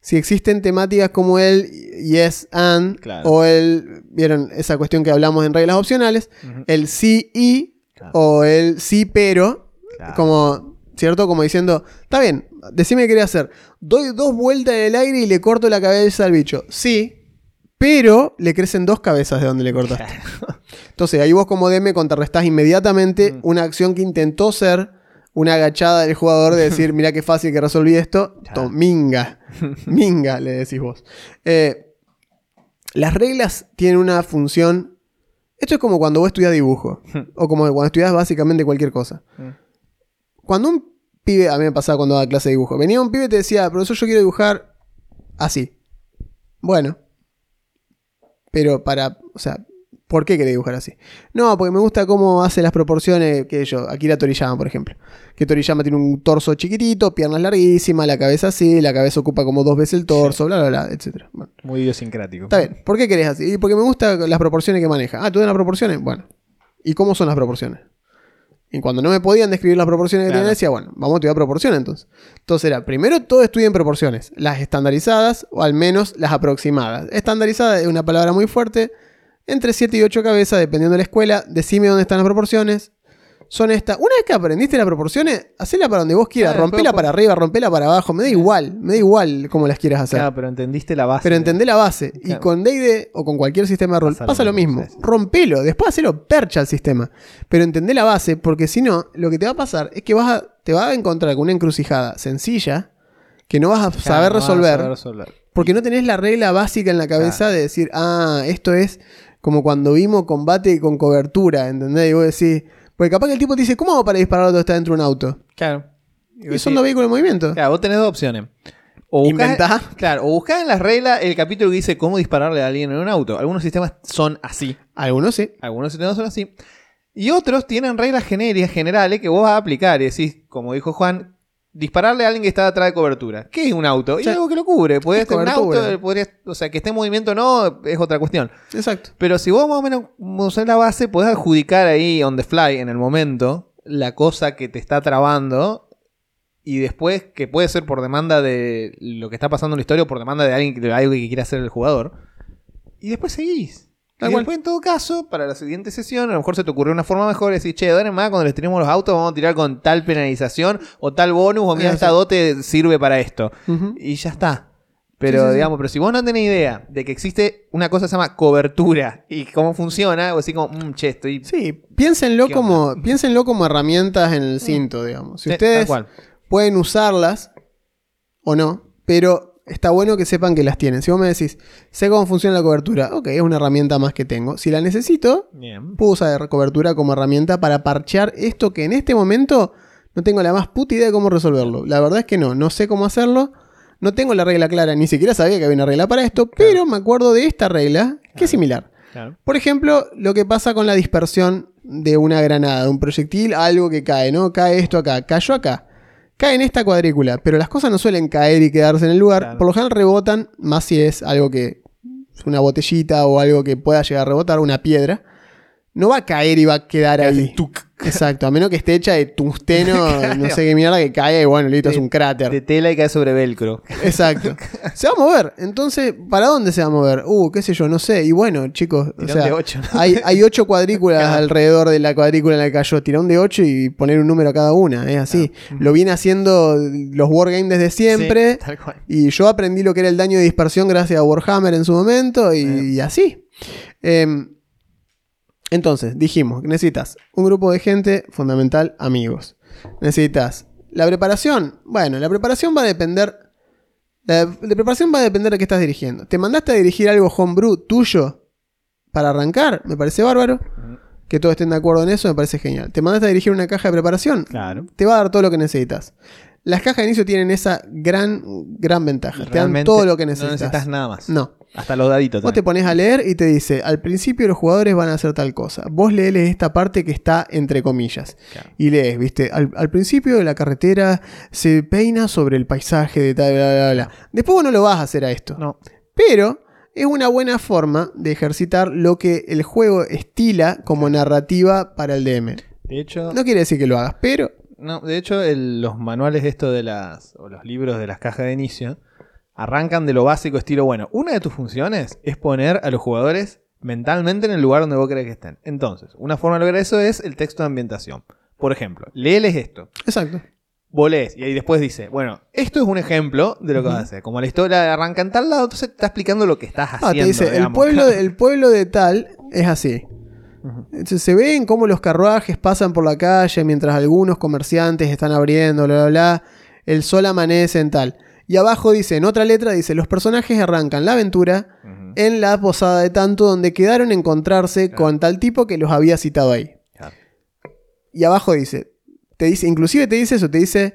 si existen temáticas como el yes and Claro. o el, vieron esa cuestión que hablamos en reglas opcionales, el sí y Claro. o el sí pero, Claro. como, ¿cierto? Como diciendo, está bien, decime qué querés hacer. Doy dos vueltas en el aire y le corto la cabeza al bicho. Sí, pero le crecen dos cabezas de donde le cortaste. Entonces ahí vos como DM contrarrestás inmediatamente Mm. una acción que intentó ser una agachada del jugador de decir, mira qué fácil que resolví esto. Minga. minga, le decís vos. Eh, las reglas tienen una función. Esto es como cuando vos estudias dibujo. o como cuando estudias básicamente cualquier cosa. Mm. Cuando un pibe, a mí me pasaba cuando daba clase de dibujo, venía un pibe y te decía, profesor, yo quiero dibujar así. Bueno. Pero para, o sea, ¿por qué querés dibujar así? No, porque me gusta cómo hace las proporciones, que yo, Akira Toriyama, por ejemplo. Que Toriyama tiene un torso chiquitito, piernas larguísimas, la cabeza así, la cabeza ocupa como dos veces el torso, bla, bla, bla, etc. Bueno, Muy idiosincrático. está bien. ¿Por qué querés así? Y porque me gustan las proporciones que maneja. Ah, ¿tú das las proporciones? Bueno. ¿Y cómo son las proporciones? Y cuando no me podían describir las proporciones que Claro. tenía, decía, bueno, vamos a estudiar proporciones entonces. Entonces era, primero todo estudien proporciones, las estandarizadas o al menos las aproximadas. Estandarizada es una palabra muy fuerte, entre 7 y 8 cabezas, dependiendo de la escuela. Decime dónde están las proporciones. Son estas. Una vez que aprendiste las proporciones, hacela para donde vos quieras. Claro, rompela pero- para arriba, rompela para abajo. Me da igual, me da igual cómo las quieras hacer. Claro, pero entendiste la base. Pero entendé la base. Y con D&D o con cualquier sistema de rol Pasa pasa, lo mismo. Rompelo. Después hacelo percha al sistema. Pero entendé la base porque si no, lo que te va a pasar es que vas a, te vas a encontrar con una encrucijada sencilla que no vas a saber no vas a resolver saber resolver. porque no tenés la regla básica en la cabeza de decir, ah, esto es como cuando vimos combate con cobertura, ¿entendés? Y vos decís, porque capaz que el tipo te dice, ¿cómo hago para disparar cuando está dentro de un auto? Claro. Y son dos vehículos en movimiento. Claro, vos tenés dos opciones. O buscás-. Claro, o buscás en las reglas el capítulo que dice cómo dispararle a alguien en un auto. Algunos sistemas son así. Algunos sí. Algunos sistemas son así. Y otros tienen reglas genéricas, generales, que vos vas a aplicar. Y decís, como dijo Juan, dispararle a alguien que está atrás de cobertura. ¿Qué es un auto? Y Sí. algo que lo cubre. Podría Es ser un auto, podría- o sea, que esté en movimiento o no, es otra cuestión. Exacto. Pero si vos más o menos usás la base, podés adjudicar ahí on the fly, en el momento, la cosa que te está trabando. Y después, que puede ser por demanda de lo que está pasando en la historia o por demanda de alguien de algo que quiera hacer el jugador. Y después seguís. Tal y cual. después, en todo caso, para la siguiente sesión, a lo mejor se te ocurrió una forma mejor. Decir, che, de en más, cuando les tiremos los autos, vamos a tirar con tal penalización o tal bonus, o mira, Ah, esta dote sirve para esto. Y ya está. Pero, Sí, sí, sí. digamos, pero si vos no tenés idea de que existe una cosa que se llama cobertura y cómo funciona, o así como, "Mm, che, estoy. Sí, piénsenlo ¿Qué como, piénsenlo como herramientas en el cinto, digamos. Si ustedes pueden usarlas o no, pero está bueno que sepan que las tienen. Si vos me decís, sé cómo funciona la cobertura, ok, es una herramienta más que tengo. Si la necesito, Bien. puedo usar cobertura como herramienta para parchear esto que en este momento no tengo la más puta idea de cómo resolverlo. La verdad es que no, no sé cómo hacerlo. No tengo la regla clara, ni siquiera sabía que había una regla para esto, pero me acuerdo de esta regla, que es similar. Claro. Por ejemplo, lo que pasa con la dispersión de una granada, de un proyectil, algo que cae, ¿no? Cae esto acá, cayó acá. Cae en esta cuadrícula, pero las cosas no suelen caer y quedarse en el lugar. Claro. Por lo general rebotan, más si es algo que es una botellita o algo que pueda llegar a rebotar, una piedra. No va a caer y va a quedar ahí. Exacto, a menos que esté hecha de tungsteno, no sé qué mierda que caiga y bueno, listo, es De- un cráter. De tela y cae sobre velcro. Exacto. Se va a mover. Entonces, ¿para dónde se va a mover? Uh, qué sé yo, no sé. Y bueno, chicos, o sea, de ocho, ¿no? hay, hay ocho cuadrículas alrededor de la cuadrícula en la que cayó. Tirón de ocho y poner un número a cada una. Es así. Lo viene haciendo los Wargames desde siempre. Sí, tal cual. Y yo aprendí lo que era el daño de dispersión gracias a Warhammer en su momento y, y así. Em, entonces, dijimos, necesitas un grupo de gente, fundamental, amigos. Necesitas la preparación. Bueno, la preparación va a depender. La, la preparación va a depender de qué estás dirigiendo. ¿Te mandaste a dirigir algo homebrew tuyo para arrancar? Me parece bárbaro. Que todos estén de acuerdo en eso, me parece genial. ¿Te mandaste a dirigir una caja de preparación? Claro. te va a dar todo lo que necesitas. Las cajas de inicio tienen esa gran, gran ventaja. Te dan todo lo que No necesitas. necesitas nada más. No. Hasta los daditos. Vos te pones a leer y te dice, al principio los jugadores van a hacer tal cosa. Vos lees esta parte que está entre comillas. Claro. Y lees, viste, al, al principio de la carretera se peina sobre el paisaje de tal, bla, bla, bla. Después vos no lo vas a hacer a esto. No. Pero es una buena forma de ejercitar lo que el juego estila como narrativa para el DM. De hecho, No quiere decir que lo hagas, pero No, de hecho, el- los manuales esto de las. o los libros de las cajas de inicio. Arrancan de lo básico, estilo, bueno, una de tus funciones es poner a los jugadores mentalmente en el lugar donde vos querés que estén. Entonces, una forma de lograr eso es el texto de ambientación. Por ejemplo, léeles esto. exacto. Vos lees, y ahí después dice, bueno, esto es un ejemplo de lo que vas a hacer. Como la historia arranca en tal lado, entonces te está explicando lo que estás Ah, haciendo. te dice, el pueblo, el pueblo de tal es así. Entonces, se ven cómo los carruajes pasan por la calle mientras algunos comerciantes están abriendo, bla, bla, bla. El sol amanece en tal. Y abajo dice, en otra letra dice, los personajes arrancan la aventura en la posada de tanto donde quedaron a encontrarse con tal tipo que los había citado ahí. Claro. Y abajo dice, te dice, inclusive te dice eso, te dice,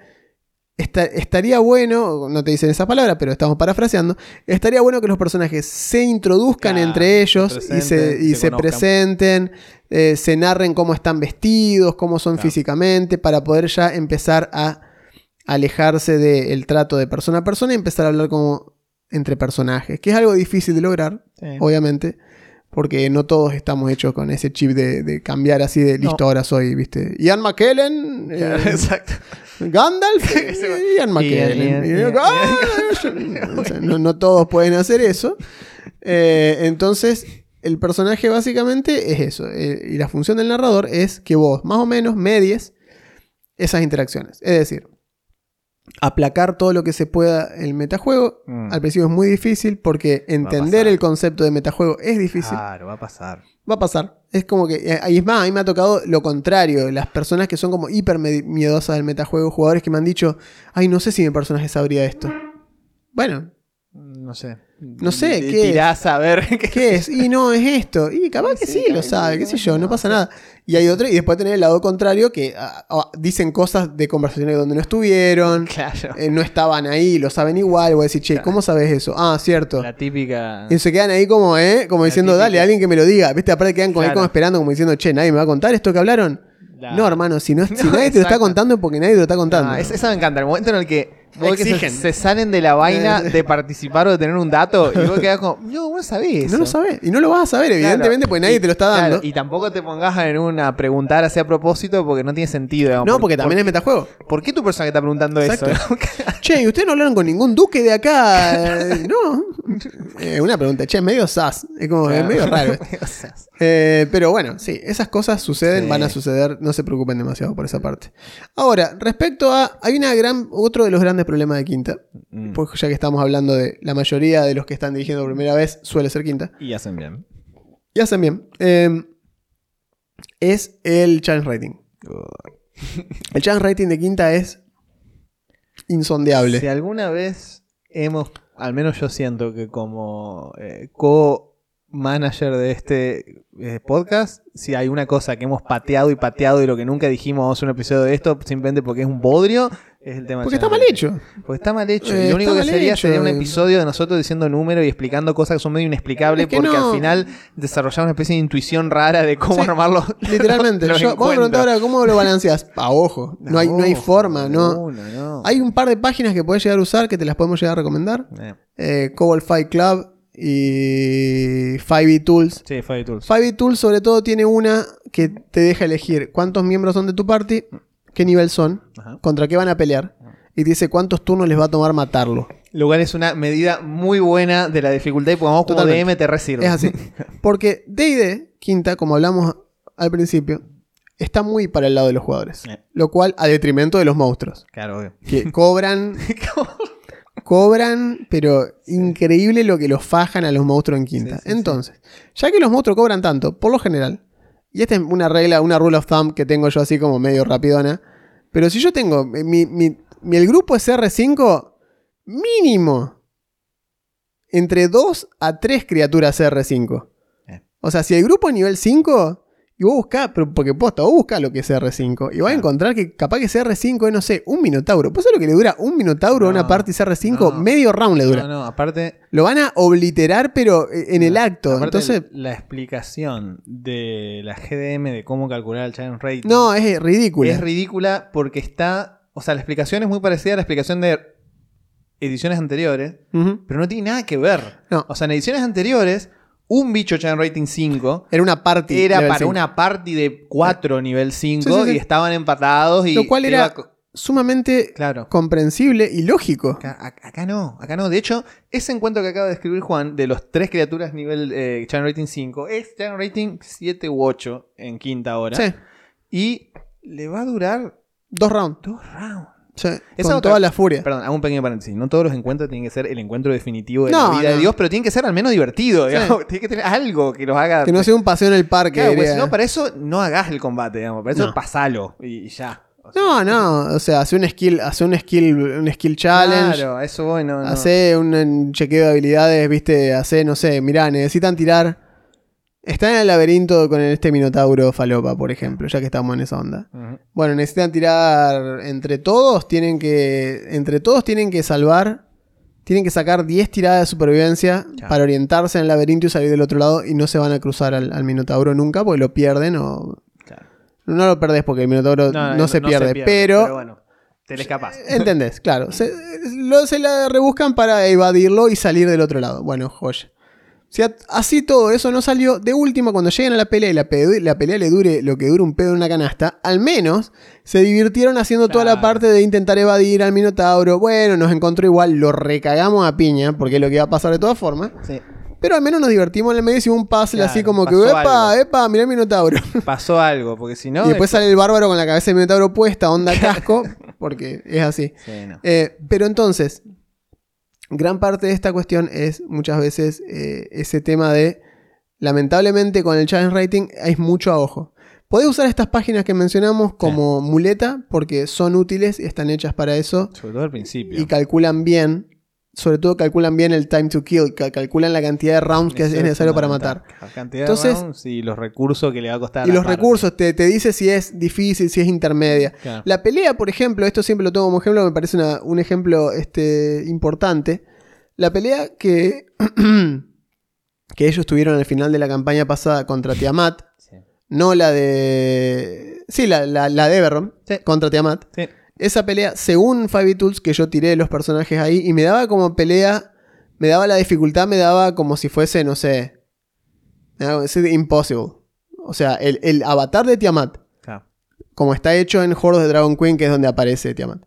"Esta- estaría bueno, no te dicen esa palabra, pero estamos parafraseando, estaría bueno que los personajes se introduzcan Claro, entre ellos se y se, presenten, y se presenten, eh, se narren cómo están vestidos, cómo son físicamente, para poder ya empezar a alejarse del trato de persona a persona y empezar a hablar como entre personajes, que es algo difícil de lograr, Sí. obviamente, porque no todos estamos hechos con ese chip de, de cambiar así de listo, No. ahora soy, ¿viste? Ian McKellen, Claro, eh, exacto. Gandalf, Ian McKellen. Ah, o sea, no, no todos pueden hacer eso. Eh, entonces, el personaje básicamente es eso. eh, y la función del narrador es que vos, más o menos, medies esas interacciones. Es decir, aplacar todo lo que se pueda el metajuego. Mm. Al principio es muy difícil porque entender el concepto de metajuego es difícil. Claro, va a pasar. Va a pasar. Es como que. eh, Y es más, a mí me ha tocado lo contrario. Las personas que son como hiper miedosas del metajuego, jugadores que me han dicho, ay, no sé si mi personaje sabría esto. Bueno, No sé. No sé, Te ¿qué es? tirás a ver qué ¿qué es? Y no, es esto. Y capaz que Sí, lo sabe, qué sé yo, no no, pasa nada. Y hay otro, y después tener el lado contrario que ah, ah, dicen cosas de conversaciones donde no estuvieron, Claro. eh, no estaban ahí, lo saben igual. Voy a decir, che, Claro. ¿cómo sabes eso? Ah, cierto. La típica. Y se quedan ahí como, ¿eh? Como La diciendo, típica. dale, alguien que me lo diga. ¿Viste? Aparte quedan como, ahí como esperando, como diciendo, che, nadie me va a contar esto que hablaron. la- No, hermano, si, no, si No, nadie te lo está contando es porque nadie te lo está contando. Es- esa me encanta. El momento en el que, vos que se, salen de la vaina de participar o de tener un dato y vos quedás como, no, vos no sabés. no lo eso". sabes. Y no lo vas a saber, Claro. evidentemente, porque nadie Y- te lo está claro, dando. y tampoco te pongas en una preguntar así a propósito porque no tiene sentido. digamos. no, ¿Por- porque también es por, metajuego. ¿Por qué tu personaje está preguntando Exacto. eso? Che, ¿y ustedes no hablaron con ningún duque de acá? No. Eh, una pregunta, che, es medio sas. Es como, es medio raro. O sea, Eh, pero bueno, sí, esas cosas suceden, Sí. van a suceder, no se preocupen demasiado por esa parte. Ahora, respecto a. Hay una gran. Otro de los grandes problemas de Quinta. mm. Pues ya que estamos hablando de la mayoría de los que están dirigiendo por primera vez, suele ser Quinta. Y hacen bien. Y hacen bien. Eh, es el challenge rating. El challenge rating de Quinta es insondeable. Si alguna vez hemos, al menos yo siento que como eh, co-manager de este eh, podcast, si hay una cosa que hemos pateado y pateado y lo que nunca dijimos hacer un episodio de esto, simplemente porque es un bodrio, es el tema Porque está mal hecho. Porque está mal hecho. Eh, y lo único que sería hecho, sería un eh. episodio de nosotros diciendo números y explicando cosas que son medio inexplicables Es que porque no. al final desarrollamos una especie de intuición rara de cómo Sí, armarlo. Literalmente. los Yo, vamos a preguntar encuentros. ahora cómo lo balanceas. A ojo. No, hay, no hay forma, ¿no? Hay un par de páginas que puedes llegar a usar que te las podemos llegar a recomendar. Eh, Eh, Cobalt Fight Club y 5e Tools. Sí, Fire Tools. 5e Tools sobre todo tiene una que te deja elegir cuántos miembros son de tu party, qué nivel son, Ajá. contra qué van a pelear. Y te dice cuántos turnos les va a tomar matarlo. Lo cual es una medida muy buena de la dificultad y pongamos como. DM te resirve. Es así. Porque D&D, quinta, como hablamos al principio, está muy para el lado de los jugadores. Eh. Lo cual a detrimento de los monstruos. Claro, obvio. Que cobran, cobran, pero increíble lo que los fajan a los monstruos en quinta. Sí, sí, Entonces, ya que los monstruos cobran tanto, por lo general, y esta es una regla, una rule of thumb que tengo yo así como medio rapidona, pero si yo tengo, mi, mi- mi- el grupo es R5, mínimo, entre 2 a 3 criaturas R5. Eh. O sea, si el grupo es nivel 5 Y vos buscás, pero porque posta, vos buscás lo que es CR5 y vas a encontrar que capaz que CR5 es, no sé, un minotauro. ¿Vos sabés lo que le dura un minotauro a una No, party CR5? no. Medio round le dura. No, no, aparte. Lo van a obliterar, pero eh, en el acto. Entonces, la explicación de la GDM de cómo calcular el challenge rate no, es ridículo. es ridícula porque está. O sea, la explicación es muy parecida a la explicación de ediciones anteriores, pero no tiene nada que ver. No. O sea, en ediciones anteriores, un bicho challenge rating 5 Era una party. era para 5. una party de 4 nivel 5 Sí, sí, sí. y estaban empatados y Lo cual era- Sumamente claro. comprensible y lógico. Acá, ac- acá no, acá no. De hecho, ese encuentro que acaba de escribir Juan de los tres criaturas nivel eh, channel rating 5 es channel rating 7 u 8 en quinta hora. Sí, Y le va a durar dos rounds. dos rounds. Sí, Esa con otra- toda la furia. Perdón, hago un pequeño paréntesis. No todos los encuentros tienen que ser el encuentro definitivo de No, la vida no. de Dios, pero tienen que ser al menos divertido. Tiene que tener algo que los haga. Que no sea un paseo en el parque. Claro, si no, para eso no hagas el combate, digamos. Para eso No. pasalo y ya. O sea, No, no, o sea, hace un skill, hace un skill, un skill challenge, Claro, eso voy, no, no. hace un, un chequeo de habilidades, viste, hace, no sé, mirá, necesitan tirar. Están en el laberinto con este minotauro falopa, por ejemplo, ya que estamos en esa onda. Bueno, necesitan tirar entre todos, tienen que. Entre todos tienen que salvar. Tienen que sacar 10 tiradas de supervivencia Ya. para orientarse en el laberinto y salir del otro lado. Y no se van a cruzar al, al Minotauro nunca porque lo pierden o. Claro. No lo perdés porque el Minotauro no, se, pierde, pero. bueno, te le escapas. ¿Entendés? Claro. Se, lo- se la rebuscan para evadirlo y salir del otro lado. Bueno, joya. Si a- así todo eso no salió, de última, cuando lleguen a la pelea y la, pe- la pelea le dure lo que dure un pedo en una canasta, al menos se divirtieron haciendo toda la parte de intentar evadir al Minotauro. Bueno, nos encontró igual, lo recagamos a piña, porque es lo que iba a pasar de todas formas. Sí. Pero al menos nos divertimos en el medio, hicimos un puzzle Claro, así como que, epa, algo. epa, mirá el Minotauro. Pasó algo, porque si no. y después sale el bárbaro con la cabeza del Minotauro puesta, onda casco, porque es así. Sí, no. Eh, pero entonces, gran parte de esta cuestión es muchas veces eh, ese tema de, lamentablemente con el challenge rating hay mucho a ojo. Podés usar estas páginas que mencionamos como muleta porque son útiles y están hechas para eso Sobre todo al principio. y calculan bien, sobre todo calculan bien el time to kill, ca- calculan la cantidad de rounds que es, necesario para matar. La cantidad Entonces- de rounds y los recursos que le va a costar. Y los parte. recursos, te, te dice si es difícil, si es intermedia. Claro. La pelea, por ejemplo, esto siempre lo tomo como ejemplo, me parece una- un ejemplo este, importante. La pelea que, que ellos tuvieron al final de la campaña pasada contra Tiamat, Sí. no la de... Sí, la, la, la de Everron, Sí. contra Tiamat. Sí. Esa pelea, según Five Tools, que yo tiré los personajes ahí, y me daba como pelea, me daba la dificultad, me daba como si fuese, no sé, me daba impossible. O sea, el, el avatar de Tiamat, como está hecho en Hordos de Dragon Queen, que es donde aparece Tiamat.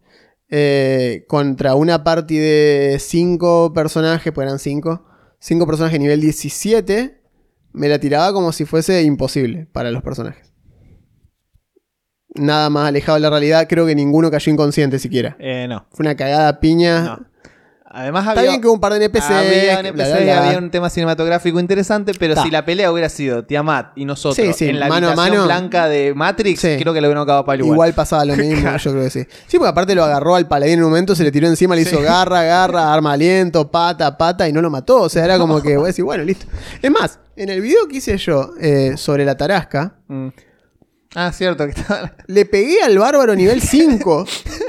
eh, contra una party de 5 personajes, pues eran 5. 5 personajes nivel 17. Me la tiraba como si fuese imposible para los personajes. Nada más alejado de la realidad, creo que ninguno cayó inconsciente siquiera. Eh, no. Fue una cagada piña. no. Además Está había. bien que hubo un par de NPC. había, NPC, bla, bla, bla. había un tema cinematográfico interesante, pero Ta. si la pelea hubiera sido Tiamat y nosotros Sí, sí, en la mano a habitación mano. blanca de Matrix, Sí. creo que lo hubieran acabado para el Igual. igual. pasaba lo mismo, yo creo que sí. Sí, porque aparte lo agarró al paladín en un momento, se le tiró encima, le hizo garra, garra, arma aliento, pata, pata y no lo mató. O sea, era como que voy a decir, bueno, listo. Es más, en el video que hice yo eh, sobre la tarasca, Mm. Ah, cierto, que estaba. le pegué al bárbaro nivel 5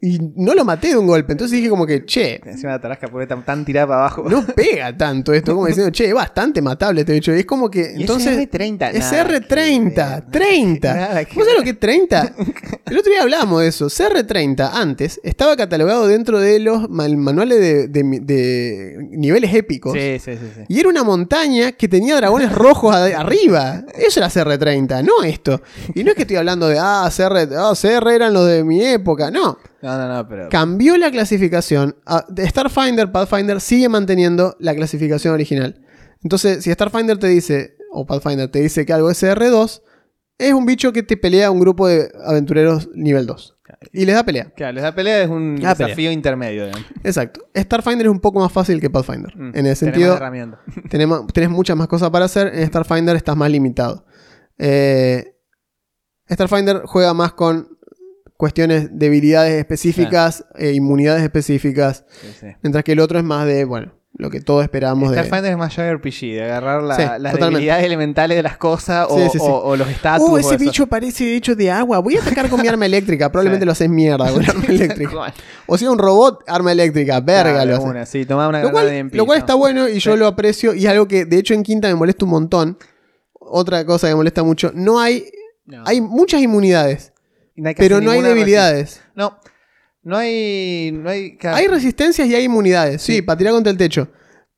y no lo maté de un golpe. Entonces dije como que, che, Encima la tarasca porque tan, tan tirada para abajo. no pega tanto esto. Como diciendo, che, es bastante matable este bicho. Y es como que, Y entonces... es R30. Es nada que R30, ver, 30. nada ¿Vos sabés lo que es 30? El otro día hablamos de eso. CR30 antes estaba catalogado dentro de los manuales de, de- de niveles épicos. Sí, sí, sí. sí. Y era una montaña que tenía dragones rojos arriba. Eso era CR30, no esto. Y no es que estoy hablando de, ah, CR, ah, CR eran los de mi época. No. No, no, no, pero. Cambió la clasificación. Ah, de Starfinder, Pathfinder sigue manteniendo la clasificación original. Entonces, si Starfinder te dice, o Pathfinder te dice que algo es CR2, es un bicho que te pelea un grupo de aventureros nivel 2. Y les da pelea. Claro, les da pelea es un Ah, pelea. desafío intermedio. digamos. Exacto. Starfinder es un poco más fácil que Pathfinder. Mm, En el sentido, tenemos, tenés muchas más cosas para hacer. En Starfinder estás más limitado. Eh, Starfinder juega más con cuestiones de habilidades específicas e inmunidades específicas. Sí, sí. Mientras que el otro es más de, bueno, lo que todos esperábamos de... Starfinder es más JRPG, de agarrar la- Sí, las totalmente. debilidades elementales de las cosas o, Sí, sí, sí. o- o los estatus. Uh, ese bicho parece hecho de agua. Voy a atacar con mi arma eléctrica. Probablemente lo haces mierda con arma eléctrica. O sea, un robot, arma eléctrica. Verga Claro, lo hace. una, sí, tomá una Lo granada cual, lo está bueno y yo lo aprecio. Y es algo que, de hecho, en quinta me molesta un montón. Otra cosa que me molesta mucho. No hay. No. Hay muchas inmunidades, no hay casi pero no hay debilidades. No, no hay. No hay, claro. Hay resistencias y hay inmunidades. Sí, Sí. para tirar contra el techo.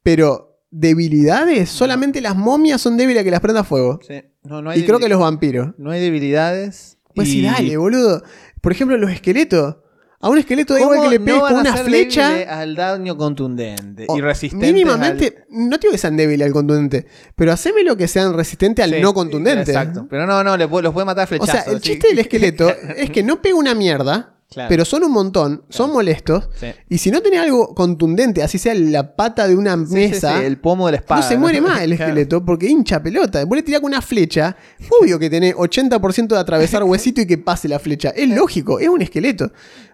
Pero debilidades, solamente las momias son débiles a que las prenda fuego. Sí, no, no hay Y creo que los vampiros. No hay debilidades. Pues y- sí, dale, boludo. Por ejemplo, los esqueletos. A un esqueleto da igual ¿Cómo que le pegues con una flecha. al daño contundente y resistente. Mínimamente, no digo que sean débiles al contundente, pero haceme lo que sean resistentes al no contundente. Exacto. Pero no, no, los puede matar a O flechazos. sea, el sí. chiste del esqueleto es que no pega una mierda, Claro. pero son un montón, son molestos. Sí. Y si no tenés algo contundente, así sea la pata de una sí, mesa, sí, el pomo de la espada. no se muere más el Claro. esqueleto porque hincha pelota. Vos le tirás con una flecha, obvio que tenés 80% de atravesar huesito y que pase la flecha. Es lógico, es un esqueleto.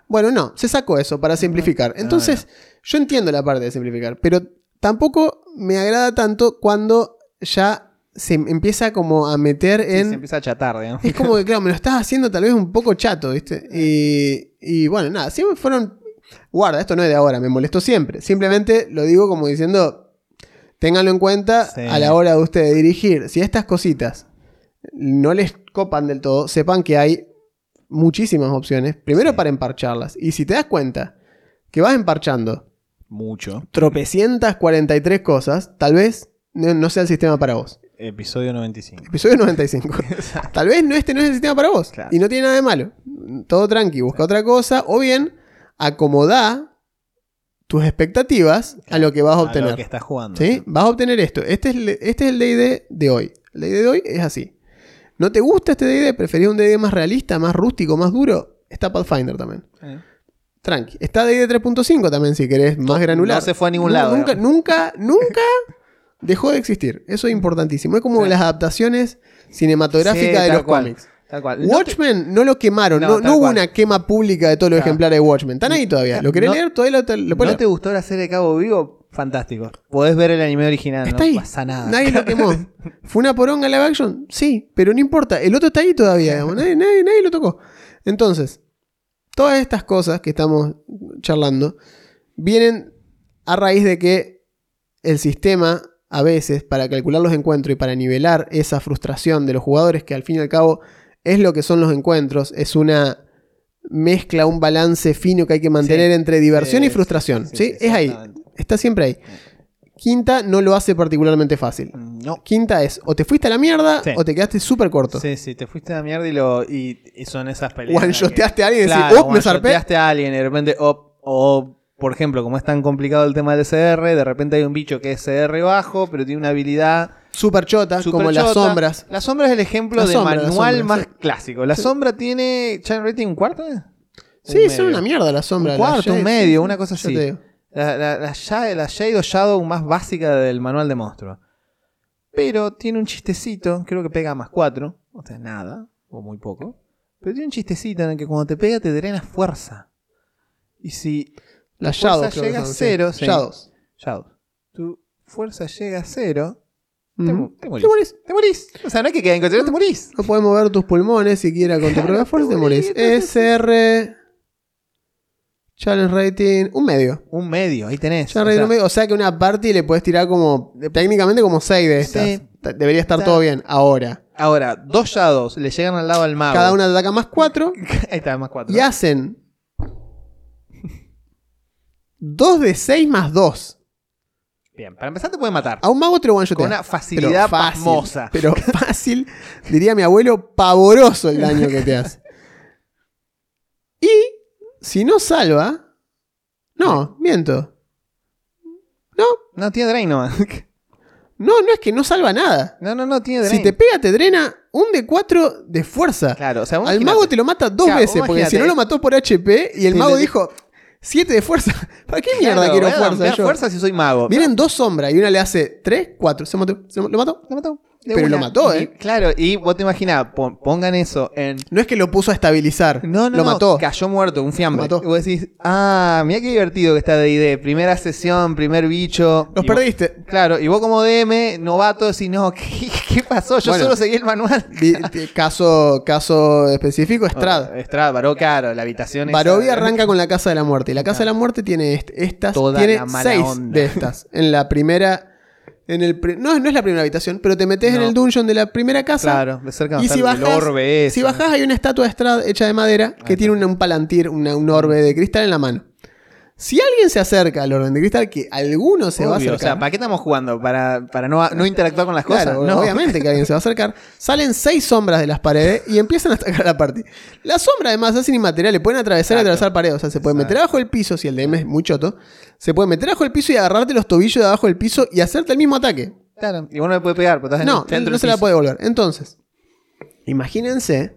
Bueno, no, se sacó eso para simplificar. Entonces, yo entiendo la parte de simplificar, pero tampoco me agrada tanto cuando ya se empieza como a meter Sí, en... se empieza a chatar, digamos. Es como que, claro, me lo estás haciendo tal vez un poco chato, ¿viste? Y, y bueno, nada, siempre fueron. Guarda, esto no es de ahora, me molestó siempre. Simplemente lo digo como diciendo, ténganlo en cuenta Sí. a la hora de ustedes dirigir. Si estas cositas no les copan del todo, sepan que hay muchísimas opciones. Primero Sí. para emparcharlas. Y si te das cuenta que vas emparchando Mucho. tropecientas 43 cosas, tal vez no, no sea el sistema para vos. Episodio 95. Episodio 95. Tal vez no este no es el sistema para vos. Claro. Y no tiene nada de malo. Todo tranqui, busca otra cosa. O bien, acomoda tus expectativas a lo que vas a A obtener. lo que estás jugando. ¿Sí? Vas a obtener esto. Este es, el- este es el DD de hoy. El DD de hoy es así. ¿No te gusta este DD? ¿Preferís un DD más realista, más rústico, más duro? Está Pathfinder también. Eh. Tranqui. Está DD 3.5 también si querés, más granular. no se fue a ningún lado, Nunca, nunca, nunca dejó de existir. Eso es importantísimo. Es como Sí. las adaptaciones cinematográficas Sí, de los cual. cómics. Tal cual. No te- Watchmen no lo quemaron, No, no, tal no hubo cual. una quema pública de todos los Claro. ejemplares de Watchmen. Están ahí todavía. ¿Lo querés leer? Todavía lo, lo, ¿No te gustó la serie de Cabo Vivo? Fantástico. Podés ver el anime original. Está no ahí. pasa nada. Nadie lo quemó. ¿Fue una poronga live action? Sí, pero no importa. El otro está ahí todavía. digamos. Nadie, nadie- nadie lo tocó. Entonces, todas estas cosas que estamos charlando vienen a raíz de que el sistema, a veces, para calcular los encuentros y para nivelar esa frustración de los jugadores, que al fin y al cabo es lo que son los encuentros, es una mezcla, un balance fino que hay que mantener Sí. entre diversión y frustración. sí, es ahí. Está siempre ahí. Quinta no lo hace particularmente fácil. No. Quinta es o te fuiste a la mierda Sí. o te quedaste súper corto. Sí, sí, te fuiste a la mierda y, lo, y, y son esas peleas. One-shoteaste a alguien y Claro, decís, oh, me zarpé. one-shoteaste a alguien y de repente, oh, o por ejemplo, como es tan complicado el tema del SR, de repente hay un bicho que es CR bajo, pero tiene una habilidad Súper chota, super como las sombras. La sombra es el ejemplo La de sombra, la manual sombra, más sí. clásico. La Sí. sombra tiene. ¿Channel rating un cuarto? Sí, Un son una mierda las sombras. Un cuarto, un medio, una cosa así. La, la, la, Shade- la Shade o Shadow más básica del manual de monstruo. Pero tiene un chistecito, creo que pega más 4, o sea, nada, o muy poco. Pero tiene un chistecito en el que cuando te pega te drena fuerza. Y si Las fuerza Shadows. llega a cero, sí. Shadows. Shadow, tu fuerza llega a cero, te, Ujú. mu- te morís. Te morís. Te morís. O sea, no hay que quedar en contra, te morís. No puedes mover tus pulmones siquiera con tu propia fuerza, te morís. SR. Challenge rating. Un medio. Un medio, ahí tenés. Challenge O rating sea, un medio. O sea que una party le puedes tirar como. Técnicamente como 6 de estas. Sí. Debería estar Está- todo bien. Ahora. Ahora, dos Shadows le llegan al lado al mago. Cada una te ataca más 4. Ahí está, más 4. Y hacen 2 de 6 más 2. Bien, para empezar te puede matar. A un mago te lo one Con una facilidad pasmosa. Pero fácil, diría mi abuelo, pavoroso el daño que te hace. Y si no salva. No, miento. No, No, tiene drain nomás. no, no es que no salva nada. No, no, no, tiene drain. Si te pega, te drena un de 4 de fuerza. Claro, o sea, Al mago te lo mata dos veces, porque si no lo mató por HP y el mago dijo 7 de fuerza. ¿Para qué Claro, mierda quiero voy a fuerza yo? fuerza si soy mago. Vienen dos sombras y una le hace 3, 4. Se mató. Se lo mató. Lo mató. De Pero lo mató, Y- ¿eh? Claro, y vos te imaginás, pon- pongan eso en. No es que lo puso a estabilizar. No, no, lo no, mató. cayó muerto, un fiambre. Lo mató. Y vos decís, ah, mira qué divertido que está D&D. Primera sesión, primer bicho. Los Y vos- perdiste. Claro, y vos como DM, novato, decís, no, ¿qué, qué pasó? Yo Bueno. solo seguí el manual. Caso, caso específico, Strad. Estrada, Baró, claro, la habitación Barovia arranca con la Casa de la Muerte. Y la Casa de la Muerte tiene est- estas. Toda tiene la mala seis onda. de estas. En la primera. En el no, no es la primera habitación, pero te metes en el dungeon de la primera casa. Claro, de cerca Y si el bajas, orbe si bajás hay una estatua de Strad hecha de madera que tiene un, un palantir, una- un orbe de cristal en la mano. Si alguien se acerca al orden de cristal, que alguno se va a acercar. O sea, ¿para qué estamos jugando? ¿Para, para no, no interactuar con las Claro, cosas? No. obviamente que alguien se va a acercar. Salen seis sombras de las paredes y empiezan a atacar a la party. Las sombras además hacen inmateriales, pueden atravesar y atravesar paredes. O sea, se pueden meter Exacto. abajo del piso, si el DM es muy choto. Se puede meter abajo del piso y agarrarte los tobillos de abajo del piso y hacerte el mismo ataque. Claro, y vos no le puede pegar, porque estás en No, el centro no del se la puede volver. Entonces, imagínense.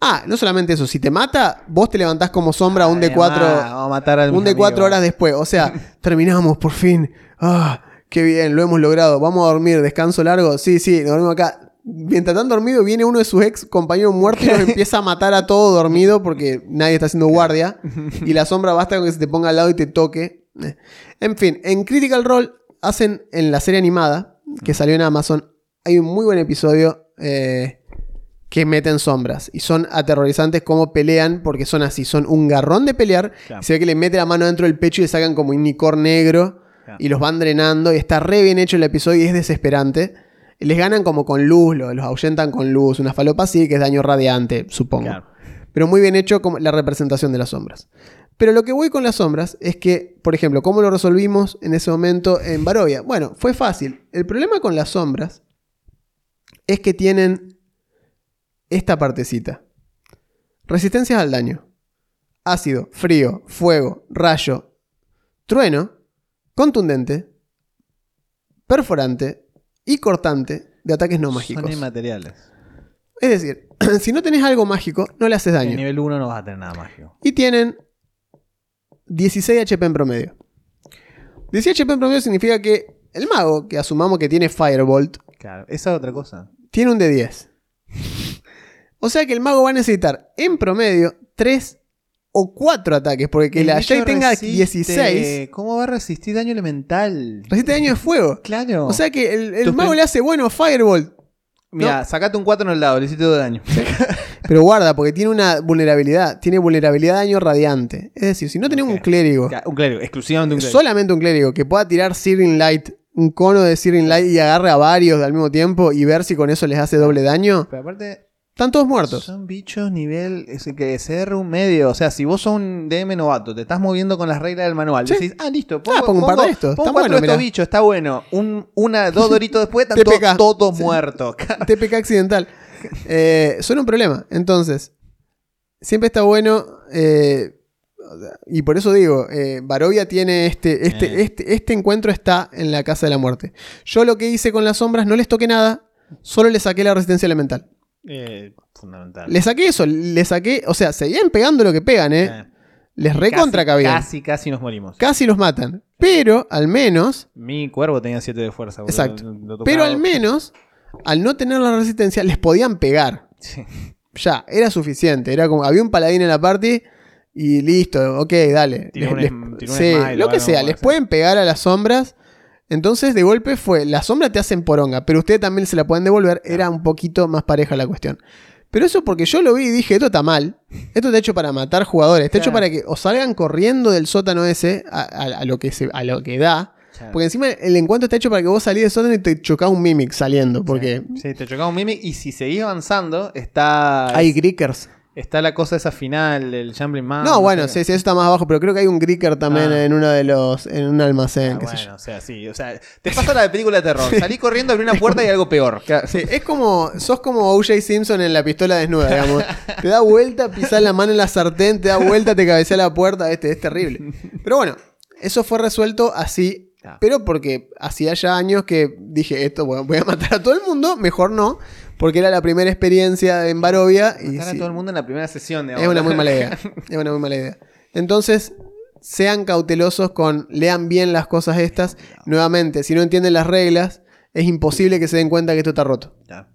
Ah, no solamente eso, si te mata, vos te levantás como sombra un de Además, cuatro. Vamos a matar al Un de cuatro horas después. O sea, terminamos por fin. Ah, qué bien, lo hemos logrado. Vamos a dormir, descanso largo. Sí, sí, nos dormimos acá. Mientras están dormidos, viene uno de sus ex compañeros muertos y los empieza a matar a todo dormido porque nadie está haciendo guardia. Y la sombra basta con que se te ponga al lado y te toque. Eh. En fin, en Critical Role hacen en la serie animada que salió en Amazon. Hay un muy buen episodio eh, que meten sombras. Y son aterrorizantes como pelean, porque son así, son un garrón de pelear. Claro. Se ve que le mete la mano dentro del pecho y le sacan como un licor negro. Claro. Y los van drenando. Y está re bien hecho el episodio y es desesperante. Les ganan como con luz, lo- los ahuyentan con luz. Una falopa sí, que es daño radiante, supongo. Claro. Pero muy bien hecho como la representación de las sombras. Pero lo que voy con las sombras es que, por ejemplo, ¿cómo lo resolvimos en ese momento en Barovia? Bueno, fue fácil. El problema con las sombras es que tienen esta partecita. Resistencias al daño. Ácido, frío, fuego, rayo, trueno, contundente, perforante y cortante de ataques no mágicos. Son inmateriales. Es decir, si no tenés algo mágico, no le haces En daño. nivel 1 no vas a tener nada mágico. Y tienen 16 HP en promedio. 16 HP en promedio significa que el mago, que asumamos que tiene Firebolt, Claro, esa es otra cosa. tiene un de 10. O sea que el mago va a necesitar en promedio 3 o 4 ataques, porque que El la Jay tenga resiste- 16 ¿Cómo va a resistir daño elemental? resiste daño de fuego. Claro. O sea que el, el mago le hace bueno Firebolt. Mira, sacate un 4 en el lado, le hiciste todo daño. Pero guarda, porque tiene una vulnerabilidad. Tiene vulnerabilidad a daño radiante. Es decir, si no tenés un clérigo, un clérigo, exclusivamente un clérigo. solamente un clérigo que pueda tirar Searing Light, un cono de Searing Light y agarre a varios al mismo tiempo y ver si con eso les hace doble daño, Pero aparte, están todos muertos. son bichos nivel es que CR un medio. O sea, si vos sos un DM novato, te estás moviendo con las reglas del manual. Sí. Decís, ah, listo, pongo, Ah, pongo un par de estos, Pongo de estos bichos, está bueno. Un, una, dos doritos después, están todos muertos. TPK accidental. Eh, son un problema. Entonces, siempre está bueno. eh, y por eso digo, eh, Barovia tiene este, este, Eh. este, este encuentro está en la Casa de la Muerte. Yo lo que hice con las sombras, no les toqué nada, solo le saqué la resistencia elemental. Eh, fundamental. Le saqué eso, le saqué, o sea, seguían pegando lo que pegan, ¿eh? Eh, Les recontra casi, casi, casi nos morimos. Casi los matan. Pero al menos, Mi cuervo tenía 7 de fuerza. boludo. Exacto. Lo pero al menos, al no tener la resistencia, les podían pegar. Sí. Ya, era suficiente. Era como, había un paladín en la party y listo, ok, dale. Tiró Les- un les- sí, smile lo que sea, les pueden pegar a las sombras. Entonces, de golpe fue, las sombras te hacen poronga, pero ustedes también se la pueden devolver. Era un poquito más pareja la cuestión. Pero eso porque yo lo vi y dije, esto está mal. Esto está hecho para matar jugadores. Está hecho para que o salgan corriendo del sótano ese a, a- a lo, que se, a lo que da. Porque encima el encuentro está hecho para que vos salís del sótano y te chocás un mimic saliendo. Porque Sí, te chocaba un mimic y si seguís avanzando, está. hay grickers. Está la cosa esa final, el Jumbling Man. No, bueno, sé sí, sí, eso está más abajo, pero creo que hay un Gricker también Ah. en uno de los. en un almacén, Ah, qué sé bueno, yo. o sea, sí. O sea, te pasa la de película de terror. Salí corriendo, abrí una puerta y algo peor. Sí, es como. sos como O.J. Simpson en la pistola desnuda, digamos. Te da vuelta, pisás la mano en la sartén, te da vuelta, te cabecea la puerta, este, es terrible. Pero bueno, eso fue resuelto así. Ah. Pero porque hacía ya años que dije, esto bueno, voy a matar a todo el mundo, mejor no, porque era la primera experiencia en Barovia. Y Matar a sí, todo el mundo en la primera sesión, digamos. Es una muy mala idea. Es una muy mala idea. Entonces, sean cautelosos con. Lean bien las cosas estas. Nuevamente, si no entienden las reglas, es imposible que se den cuenta que esto está roto. Ya.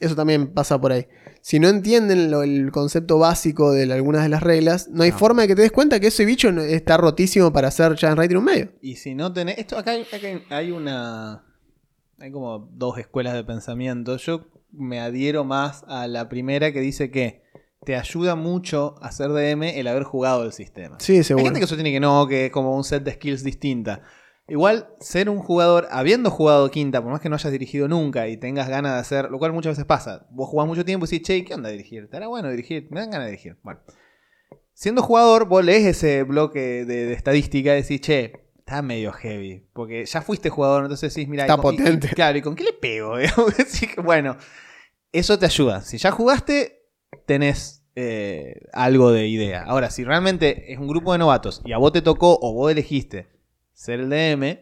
Eso también pasa por ahí. Si no entienden lo- el concepto básico de la- algunas de las reglas, no hay No. forma de que te des cuenta que ese bicho no- está rotísimo para hacer Giant en un medio. Y si no tenés. Esto acá hay, acá hay- hay una. Hay como dos escuelas de pensamiento. Yo me adhiero más a la primera que dice que te ayuda mucho a ser DM el haber jugado el sistema. Sí, Hay seguro. gente que sostiene que no, que es como un set de skills distinta. Igual, ser un jugador, habiendo jugado quinta, por más que no hayas dirigido nunca y tengas ganas de hacer, lo cual muchas veces pasa. Vos jugás mucho tiempo y decís, che, ¿qué onda dirigir? ¿Estará bueno dirigir? Me dan ganas de dirigir. Bueno. Siendo jugador, vos lees ese bloque de, de estadística y decís, che, está medio heavy. Porque ya fuiste jugador, entonces decís, mira, Está ¿y con- y- potente. y- claro, ¿y con qué le pego? Que, bueno, eso te ayuda. Si ya jugaste, tenés eh, algo de idea. Ahora, si realmente es un grupo de novatos y a vos te tocó o vos elegiste ser el DM,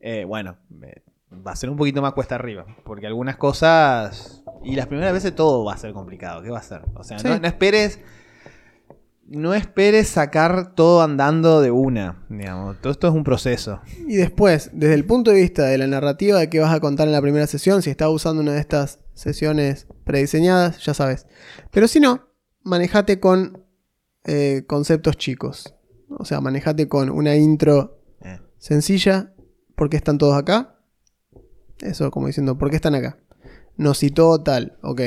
eh, bueno, eh, va a ser un poquito más cuesta arriba. Porque algunas cosas. Y las primeras veces todo va a ser complicado. ¿Qué va a ser? O sea, Sí. no, no esperes. No esperes sacar todo andando de una. Digamos. Todo esto es un proceso. Y después, desde el punto de vista de la narrativa de qué vas a contar en la primera sesión, si estás usando una de estas sesiones prediseñadas, ya sabes. Pero si no, manejate con eh, conceptos chicos. O sea, manejate con una intro Eh. sencilla. ¿Por qué están todos acá? Eso como diciendo, ¿por qué están acá? Nos citó tal, ok.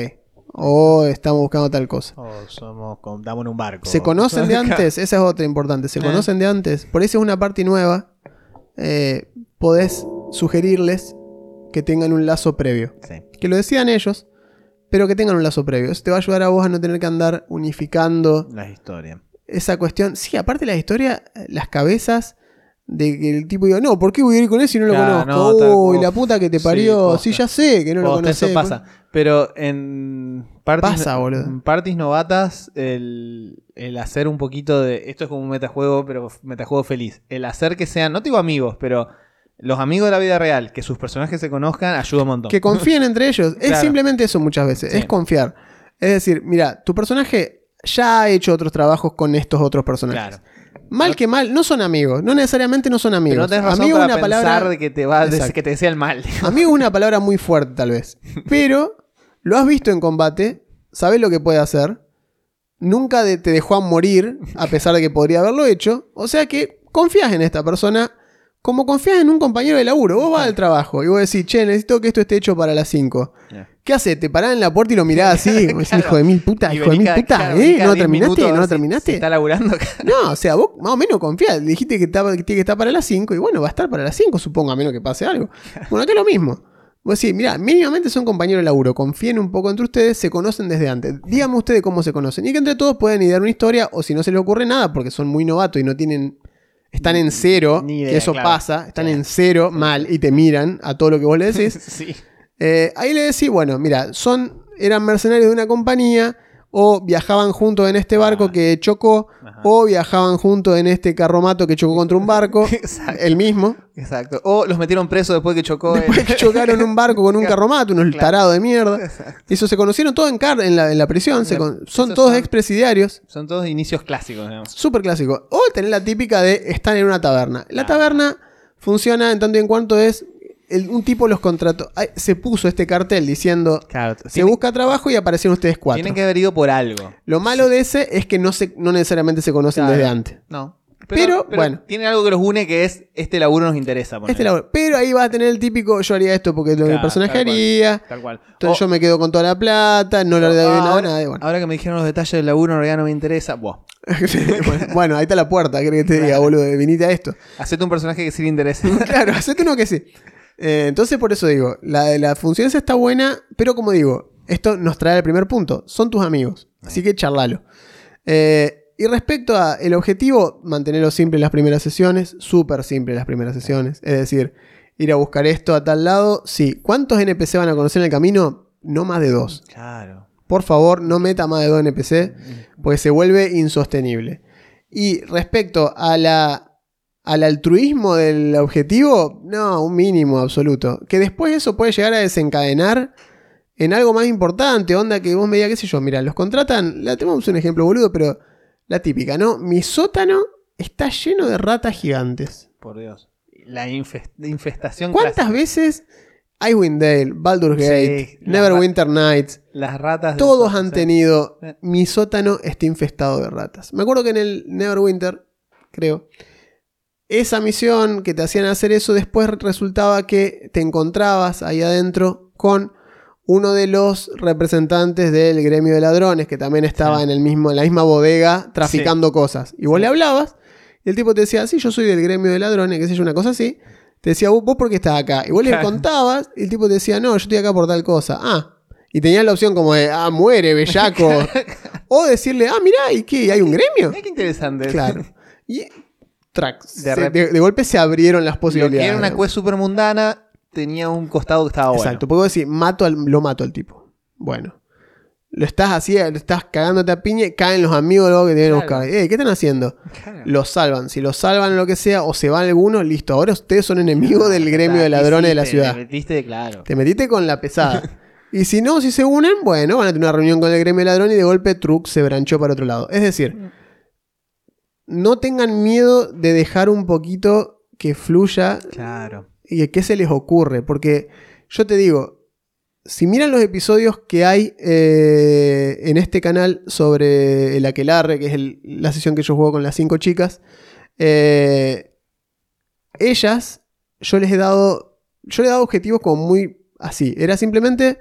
O estamos buscando tal cosa. O somos. con- Damos en un barco. ¿Se conocen de antes? Esa es otra importante. ¿Se Eh. conocen de antes? Por eso es una parte nueva. Eh, podés sugerirles que tengan un lazo previo. Sí. Que lo decidan ellos, pero que tengan un lazo previo. Eso te va a ayudar a vos a no tener que andar unificando Las historias. esa cuestión. Sí, aparte de la historia, las cabezas de que el tipo diga, no, ¿por qué voy a ir con él si no lo Claro, no, conozco? tal- Uy, la puta que te parió. Sí, ya sé que no lo conoces. eso pasa. Pero en parties, Pasa, en parties novatas, el, el hacer un poquito de. Esto es como un metajuego, pero metajuego feliz. El hacer que sean, no te digo amigos, pero los amigos de la vida real, que sus personajes se conozcan, ayuda un montón. Que confíen entre ellos. Es Claro. simplemente eso muchas veces. Sí. Es confiar. Es decir, mira, tu personaje ya ha hecho otros trabajos con estos otros personajes. Claro. Mal que mal, no son amigos. No necesariamente no son amigos. Pero no tenés razón amigo para una pensar palabra. de que te va Exacto. que te desea el mal. Amigo es una palabra muy fuerte, tal vez. Pero lo has visto en combate, sabes lo que puede hacer. Nunca te dejó a morir, a pesar de que podría haberlo hecho. O sea que confías en esta persona como confías en un compañero de laburo. Vos vas al trabajo y vos decís, che, necesito que esto esté hecho para las 5. ¿Qué haces? ¿Te parás en la puerta y lo mirás así? Claro. hijo de mil puta, Y hijo de mil puta, claro, ¿eh? ¿No 10 terminaste? ¿No si- terminaste? está laburando. No, o sea, vos más o menos confías. Dijiste que, estaba, que tiene que estar para las 5 y bueno, va a estar para las 5, supongo, a menos que pase algo. Bueno, acá es lo mismo. Vos decís, mira, mínimamente son compañeros de laburo, confíen un poco entre ustedes, se conocen desde antes. Díganme ustedes cómo se conocen. Y que entre todos pueden idear una historia, o si no se les ocurre nada, porque son muy novatos y no tienen. Están en cero, Ni idea, que eso claro. pasa, están en cero, mal, y te miran a todo lo que vos le decís. sí. Eh, ahí le decís, bueno, mira, son, eran mercenarios de una compañía, o viajaban juntos en este barco Ah. que chocó, Ajá. o viajaban juntos en este carromato que chocó contra un barco, el mismo. Exacto. O los metieron presos después que chocó. Después el- que chocaron un barco con un carromato, unos Claro. tarados de mierda. Exacto. Eso se conocieron todos en, car- en, la, en la prisión, se La- con- son todos son- expresidiarios. Son todos inicios clásicos, digamos. Súper clásico. O tener la típica de estar en una taberna. La Ah. taberna funciona en tanto y en cuanto es. El- un tipo los contrató. Ay, se puso este cartel diciendo. Claro. Se busca trabajo y aparecieron ustedes cuatro. Tienen que haber ido por algo. Lo malo de ese es que no, se, no necesariamente se conocen Claro. desde antes. No. Pero, bueno. Tienen algo que los une que es este laburo nos interesa. Este laburo. Pero ahí va a tener el típico, yo haría esto porque es lo que el personaje tal cual. haría. Tal cual. Entonces O- yo me quedo con toda la plata, no le doy nada, y bueno. ahora que me dijeron los detalles del laburo, en realidad no me interesa. Buah. bueno, ahí está la puerta, ¿qué querés que te diga, boludo? Venite a esto. Hacete un personaje que sí le interese. claro, hacete uno que sí. Eh, entonces, por eso digo, la, la función esa está buena, pero como digo, esto nos trae al primer punto. Son tus amigos, así que charlalo. Eh, y respecto a el objetivo, mantenerlo simple en las primeras sesiones, súper simple en las primeras sesiones. Es decir, ir a buscar esto a tal lado, sí. ¿Cuántos NPC van a conocer en el camino? No más de dos. claro. Por favor, no meta más de dos NPC, porque se vuelve insostenible. Y respecto a la, al altruismo del objetivo, no, un mínimo absoluto. Que después eso puede llegar a desencadenar en algo más importante, onda que vos me digas, qué sé yo, mira, los contratan, la tenemos un ejemplo boludo, pero la típica, ¿no? Mi sótano está lleno de ratas gigantes. Por Dios. La infest- infestación ¿Cuántas clásica. veces Icewind Dale, Baldur's Gate, Neverwinter Nights, Las ratas. todos han tenido. Mi sótano está infestado de ratas. Me acuerdo que en el Neverwinter, creo, esa misión que te hacían hacer eso, después resultaba que te encontrabas ahí adentro con uno de los representantes del gremio de ladrones que también estaba Sí. en, el mismo, en la misma bodega traficando cosas. Y vos Sí. le hablabas y el tipo te decía, sí, yo soy del gremio de ladrones, qué sé yo, una cosa así. Te decía, vos, vos por qué estás acá. Y vos le contabas y el tipo te decía, no, yo estoy acá por tal cosa. Ah. Y tenías la opción como de, ah, muere, bellaco. o decirle, ah, mirá, ¿y qué? ¿Hay un gremio? Qué interesante. Claro. Y track, De se- rep- de, de golpe se abrieron las Lo posibilidades. que era una quest super mundana tenía un costado que estaba bueno. Exacto, porque vos decís, mato al, lo mato al tipo. Bueno. Lo estás así, lo estás cagándote a piña, caen los amigos luego que te vienen a Claro. buscar. Eh, ¿qué están haciendo? Claro. Los salvan. Si los salvan o lo que sea, o se va alguno, listo. Ahora ustedes son enemigos del gremio de ladrones de la ciudad. Te metiste, claro. Te metiste con la pesada. y si no, si se unen, bueno, van a tener una reunión con el gremio de ladrones y de golpe Truk se branchó para otro lado. Es decir, no tengan miedo de dejar un poquito que fluya Claro. y qué se les ocurre. Porque yo te digo, si miran los episodios que hay eh, en este canal sobre el aquelarre, que es el- la sesión que yo juego con las cinco chicas, eh, ellas, yo les he dado, yo les he dado objetivos como muy así. Era simplemente,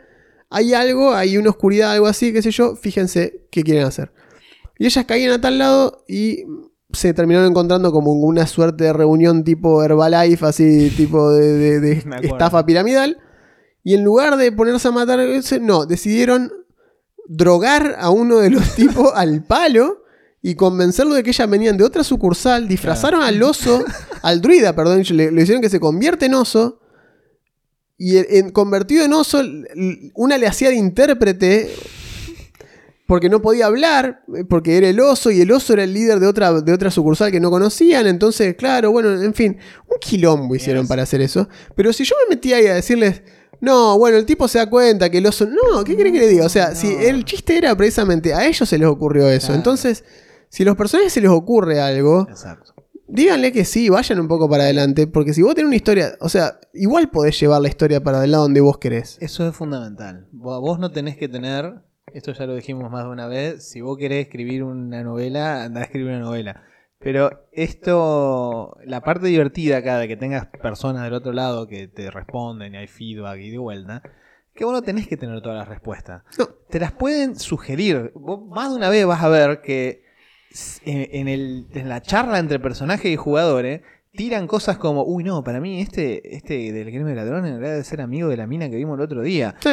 hay algo, hay una oscuridad, algo así, qué sé yo, fíjense qué quieren hacer. Y ellas caían a tal lado y se terminaron encontrando como una suerte de reunión tipo Herbalife, así tipo de, de- de estafa piramidal. Y en lugar de ponerse a matar, ese- no, decidieron drogar a uno de los tipos al palo y convencerlo de que ellas venían de otra sucursal, disfrazaron al oso, al druida, perdón, le, le hicieron que se convierte en oso. Y en, en- convertido en oso, una le hacía de intérprete porque no podía hablar, eh, porque era el oso y el oso era el líder de otra, de otra sucursal que no conocían. Entonces, claro, bueno, en fin, un quilombo hicieron Yes. para hacer eso. Pero si yo me metía ahí a decirles, no, bueno, el tipo se da cuenta que el oso. No, ¿qué quiere que le diga? O sea, si el chiste era precisamente a ellos se les ocurrió eso. Claro. Entonces, si a los personajes se les ocurre algo, Exacto. díganle que sí, vayan un poco para adelante. Porque si vos tenés una historia, o sea, igual podés llevar la historia para el lado donde vos querés. Eso es fundamental. Vos no tenés que tener, esto ya lo dijimos más de una vez, si vos querés escribir una novela, andá a escribir una novela. Pero esto, la parte divertida acá de que tengas personas del otro lado que te responden y hay feedback y de vuelta, que vos no tenés que tener todas las respuestas. No. Te las pueden sugerir. Vos más de una vez vas a ver que en, en el- en la charla entre personajes y jugadores tiran cosas como, uy no, para mí este, este del gremio de ladrones debe ser amigo de la mina que vimos el otro día. Sí.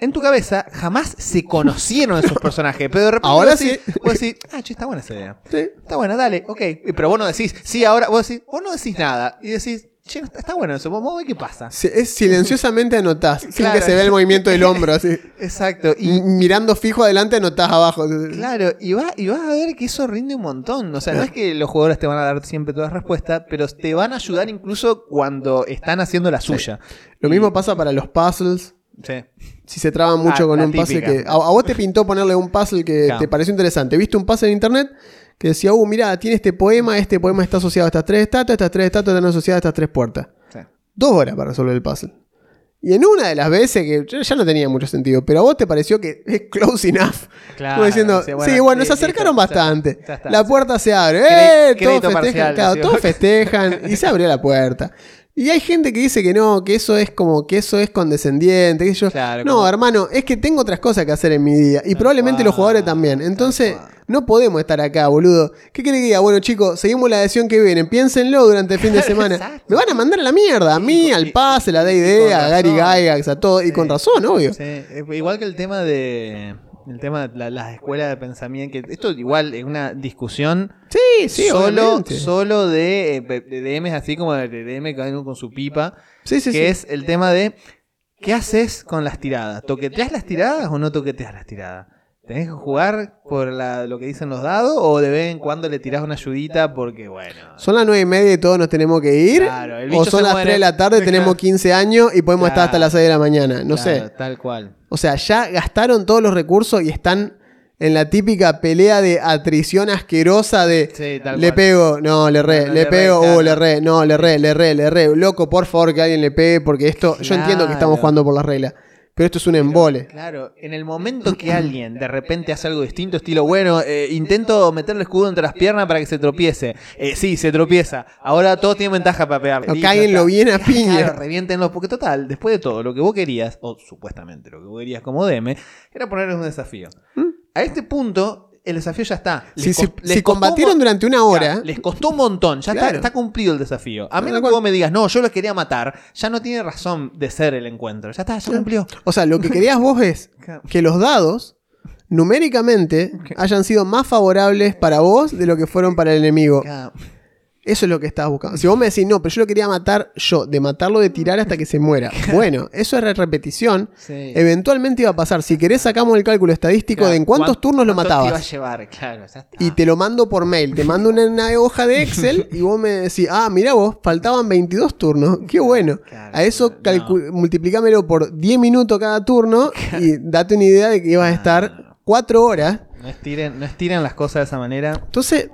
En tu cabeza jamás se conocieron esos personajes, pero de repente Ahora vos decís, sí. vos decís, ah, che, está buena esa idea. Sí. Está buena, dale, ok. Pero vos no decís, sí, ahora, vos decís, vos no decís nada. Y decís, che, está, está bueno eso, vamos a ver qué pasa. Es silenciosamente anotás, sin que se vea el movimiento del hombro, así. Exacto. Y M- Mirando fijo adelante, anotás abajo. claro, y, va, y vas a ver que eso rinde un montón. O sea, no es que los jugadores te van a dar siempre todas las respuestas, pero te van a ayudar incluso cuando están haciendo la suya. Lo mismo pasa para los puzzles. Sí. Si se traban mucho Ah, con un puzzle que. A, a vos te pintó ponerle un puzzle que Claro. te pareció interesante. Viste un puzzle en internet que decía, uh, mira, tiene este poema, este poema está asociado a estas tres estatuas, estas tres estatuas están asociadas a estas tres puertas. Sí. Dos horas para resolver el puzzle. Y en una de las veces que ya- ya no tenía mucho sentido, pero a vos te pareció que es close enough. Claro, Como diciendo, sí, sí, bueno, sí, se acercaron listo, bastante. ya está. la puerta se abre, ¡eh! Todos festejan, parcial, claro, todos festejan y se abrió la puerta. Y hay gente que dice que no, que eso es como que eso es condescendiente, que yo. Claro, no, como- hermano, es que tengo otras cosas que hacer en mi día. Y probablemente los jugadores también. Entonces, no podemos estar acá, boludo. ¿Qué quiere que diga? Bueno, chicos, seguimos la edición que viene. Piénsenlo durante el fin de semana. Exacto. Me van a mandar a la mierda. A mí, al pase, a la D&D, con a Gary. Gygax, a todo. Y Sí. con razón, obvio. Sí, igual que el tema de el tema de la- las escuelas de pensamiento, que esto igual es una discusión Sí, sí, solo, obviamente. solo de, eh, de DMs así como de DM cada uno con su pipa, Sí, sí, que sí. es el tema de ¿qué haces con las tiradas? ¿Toqueteas las tiradas o no toqueteas las tiradas? ¿Tenés que jugar por la- lo que dicen los dados o de vez en cuando le tirás una ayudita porque, bueno... Son las nueve y media y todos nos tenemos que ir. Claro, el o son se las muere. 3 de la tarde, Claro. tenemos 15 años y podemos estar hasta las 6 de la mañana. No Claro, sé. Tal cual. O sea, ya gastaron todos los recursos y están en la típica pelea de atrición asquerosa de Sí, tal le cual. pego, no, le re, No, no, le pego, uh, le re, no, le re, le re, le re. Loco, por favor que alguien le pegue porque esto, yo entiendo que estamos Claro. jugando por las reglas, pero esto es un embole. Claro, en el momento que alguien de repente hace algo distinto, estilo, bueno, eh, intento meterle escudo entre las piernas para que se tropiece. Eh, sí, se tropieza. Ahora todos tienen ventaja para pegarle. O cáguenlo bien a piña. Claro, reviéntenlo, porque total, después de todo, lo que vos querías, o supuestamente lo que vos querías como DM, era ponerles un desafío. A este punto, el desafío ya está. Les Si, les si combatieron durante una hora, les costó un montón, ya Claro. está, está cumplido el desafío. A menos que vos me digas, no, yo los quería matar, ya no tiene razón de ser el encuentro. Ya está, ya cumplió. o sea, lo que querías vos es que los dados numéricamente hayan sido más favorables para vos de lo que fueron para el enemigo. Eso es lo que estabas buscando. Si vos me decís, no, pero yo lo quería matar yo, de matarlo de tirar hasta que se muera. Bueno, eso es repetición. Sí. Eventualmente iba a pasar. Si querés, sacamos el cálculo estadístico de en cuántos ¿Cuán- turnos lo cuánto te iba a matabas. llevar? Claro, ya está. Y te lo mando por mail. Te mando una, una hoja de Excel y vos me decís, ah, mira vos, faltaban 22 turnos. Qué bueno. Claro, A eso no. multiplicámelo por 10 minutos cada turno y date una idea de que ibas a estar 4 horas. No estiren, no estiren las cosas de esa manera. Entonces,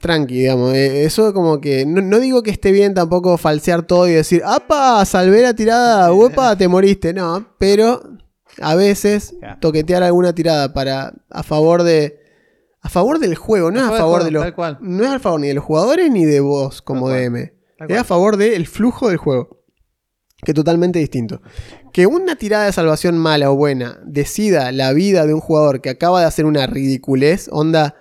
tranqui, digamos. eh, eso como que. No, no digo que esté bien tampoco falsear todo y decir, ¡apa! Salvé la tirada, ¡uepa! Te moriste. No, pero a veces toquetear alguna tirada para. a favor de. A favor del juego, no es a favor de los. No es a favor ni de los jugadores ni de vos como. DM. Es a favor del flujo del juego. Que es totalmente distinto. Que una tirada de salvación mala o buena decida la vida de un jugador que acaba de hacer una ridiculez, onda,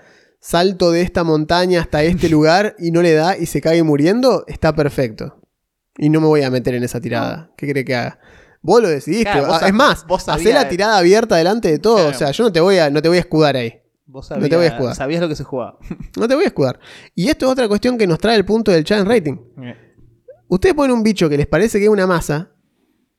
salto de esta montaña hasta este lugar y no le da y se cae muriendo, está perfecto. Y no me voy a meter en esa tirada. ¿Qué cree que haga? Vos lo decidiste. Claro, vos Ah, es más, vos hacé la tirada abierta delante de todo. Claro. O sea, yo no te voy a, no te voy a escudar ahí. Vos No sabías, te voy a escudar. sabías lo que se jugaba. No te voy a escudar. Y esto es otra cuestión que nos trae el punto del challenge rating. Ustedes ponen un bicho que les parece que es una masa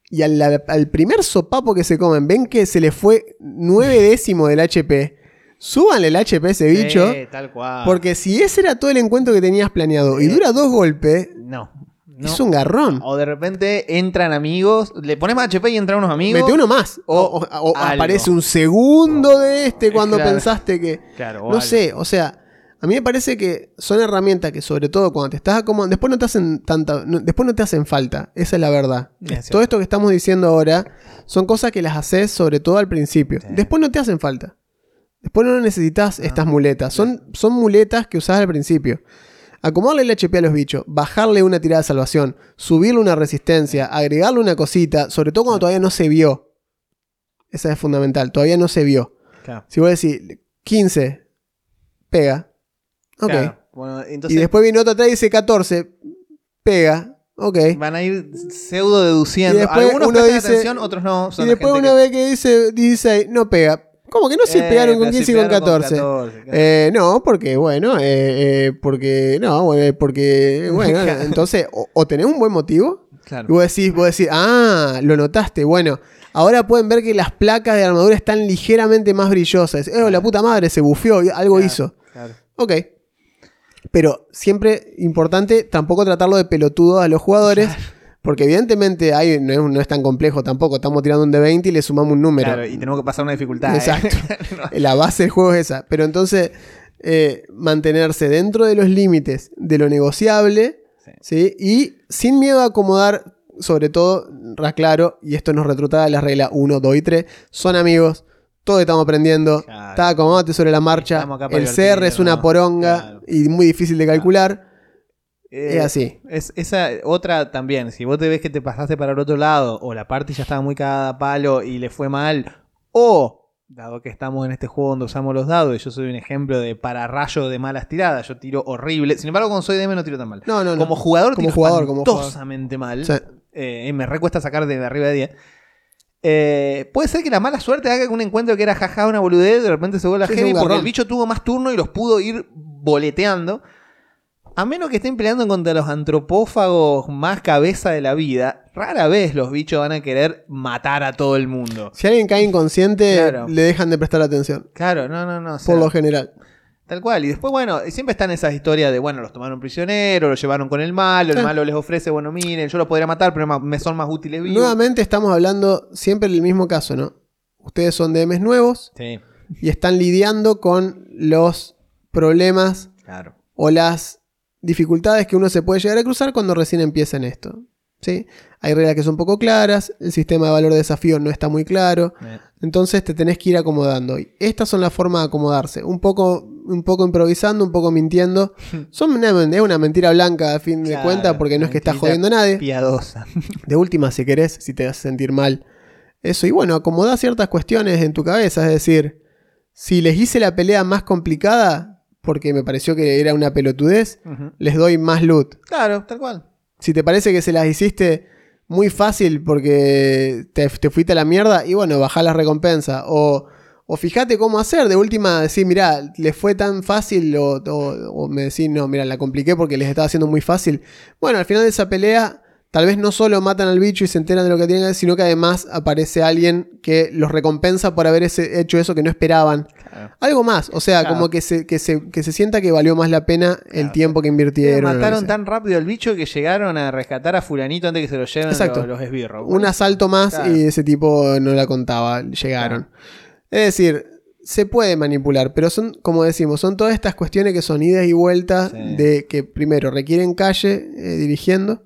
y al, al primer sopapo que se comen ven que se le fue 9 décimos del HP. Súbanle el HP a ese bicho. Sí, tal cual. Porque si ese era todo el encuentro que tenías planeado y dura dos golpes, No. no. es un garrón. O de repente entran amigos, le pones más HP y entran unos amigos. Mete uno más. O, o- o algo. aparece un segundo de este cuando Claro. pensaste que. Claro, o No algo. sé, o sea, a mí me parece que son herramientas que sobre todo cuando te estás acomodando, después no te hacen tanta, no- después no te hacen falta, esa es la verdad. Es todo esto que estamos diciendo ahora son cosas que las haces sobre todo al principio. Sí. Después no te hacen falta. Después no necesitas estas muletas, son, son muletas que usás al principio. Acomodarle el HP a los bichos, bajarle una tirada de salvación, subirle una resistencia, agregarle una cosita, sobre todo cuando todavía no se vio. Esa es fundamental, todavía no se vio. Claro. Si vos decís 15, pega. Ok. Claro. Bueno, entonces y después viene otro atrás y dice 14, pega. Ok. van a ir pseudo deduciendo. Y después Algunos uno prestan dice- atención, otros no. Y Son después uno que- ve que dice 16, no pega. ¿Cómo que no se Eh, pegaron con pero si 15 y con pegaron 14? 14, claro. Eh, no, porque, bueno, eh, eh, porque, no, bueno, porque, bueno, entonces, o, o tenés un buen motivo, y Claro. vos decís, vos decís, ah, lo notaste, bueno, ahora pueden ver que las placas de armadura están ligeramente más brillosas. Eh, la puta madre, se bufeó, algo Claro, hizo. claro. Ok. Pero siempre importante tampoco tratarlo de pelotudo a los jugadores. Porque evidentemente hay, no, es, no es tan complejo tampoco. Estamos tirando un de 20 y le sumamos un número. Claro, y tenemos que pasar una dificultad. ¿eh? Exacto. No. La base del juego es esa. Pero entonces, eh, mantenerse dentro de los límites de lo negociable. Sí. ¿sí? Y sin miedo a acomodar, sobre todo, claro, y esto nos retrutaba de la regla 1, 2 y 3. Son amigos. Todos estamos aprendiendo. Claro. Está acomodate sobre la marcha. El CR es una poronga Claro. y muy difícil de calcular. Eh, Es así. Es, esa otra también, si vos te ves que te pasaste para el otro lado, o la parte ya estaba muy cagada a palo y le fue mal, o, dado que estamos en este juego donde usamos los dados, y yo soy un ejemplo de pararrayo de malas tiradas, yo tiro horrible, sin embargo cuando soy DM no tiro tan mal. No, no, no. Como jugador Como tiro jugador, como jugador. mal, Sí. Eh, me recuesta sacar de arriba de 10. Eh, puede ser que la mala suerte haga que un encuentro que era jaja una boludez, de repente se vuelva Sí, es heavy porque el bicho tuvo más turno y los pudo ir boleteando. A menos que estén peleando contra los antropófagos más cabeza de la vida, rara vez los bichos van a querer matar a todo el mundo. Si alguien cae inconsciente, Claro. le dejan de prestar atención. Claro, no, no, no. sea, Por lo general. Tal cual. Y después, bueno, siempre están esas historias de, bueno, los tomaron prisioneros, los llevaron con el malo, el malo les ofrece, bueno, miren, yo los podría matar, pero me son más útiles vivos. Nuevamente estamos hablando siempre del mismo caso, ¿no? Ustedes son DMs nuevos, Sí. y están lidiando con los problemas Claro. o las dificultades que uno se puede llegar a cruzar cuando recién empieza en esto. ¿sí? Hay reglas que son poco claras, el sistema de valor de desafío no está muy claro, Eh, entonces te tenés que ir acomodando. Y estas son las formas de acomodarse, un poco, un poco improvisando, un poco mintiendo. Son una, es una mentira blanca a fin de cuentas porque no es que estás jodiendo a nadie. Piadosa. De última, si querés, si te hace sentir mal. Eso, y bueno, acomodá ciertas cuestiones en tu cabeza, es decir, si les hice la pelea más complicada, porque me pareció que era una pelotudez, les doy más loot. Claro, tal cual. Si te parece que se las hiciste muy fácil porque te, te fuiste a la mierda, y bueno, bajá las recompensas. O, o fíjate cómo hacer. De última, decir, mirá, les fue tan fácil. O, o- o me decís, no, mira, la compliqué porque les estaba haciendo muy fácil. Bueno, al final de esa pelea, tal vez no solo matan al bicho y se enteran de lo que tienen que hacer, sino que además aparece alguien que los recompensa por haber ese- hecho eso que no esperaban. Claro. Algo más, o sea, Claro. como que se, que, se, que se sienta que valió más la pena el tiempo que invirtieron. Mataron tan rápido al bicho que llegaron a rescatar a fulanito antes que se lo lleven Exacto. los, los esbirros. un asalto más y ese tipo no la contaba, llegaron. Es decir, se puede manipular, pero son, como decimos, son todas estas cuestiones que son idas y vueltas Sí. de que primero requieren calle eh, dirigiendo.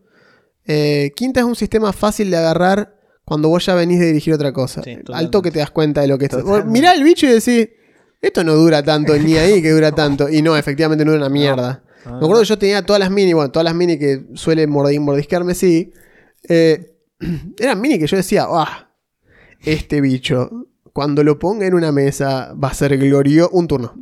Eh, quinta es un sistema fácil de agarrar cuando vos ya venís de dirigir otra cosa. Sí, Al toque te das cuenta de lo que es. Vos Totalmente. Mirá el bicho y decís, esto no dura tanto, ni ahí que dura tanto. Y no, efectivamente no dura una mierda. No, Me acuerdo que yo tenía todas las mini, bueno, todas las mini que suele mordi- mordisquearme, sí. Eh, eran mini que yo decía, ah, este bicho, cuando lo ponga en una mesa, va a ser glorioso. Un turno.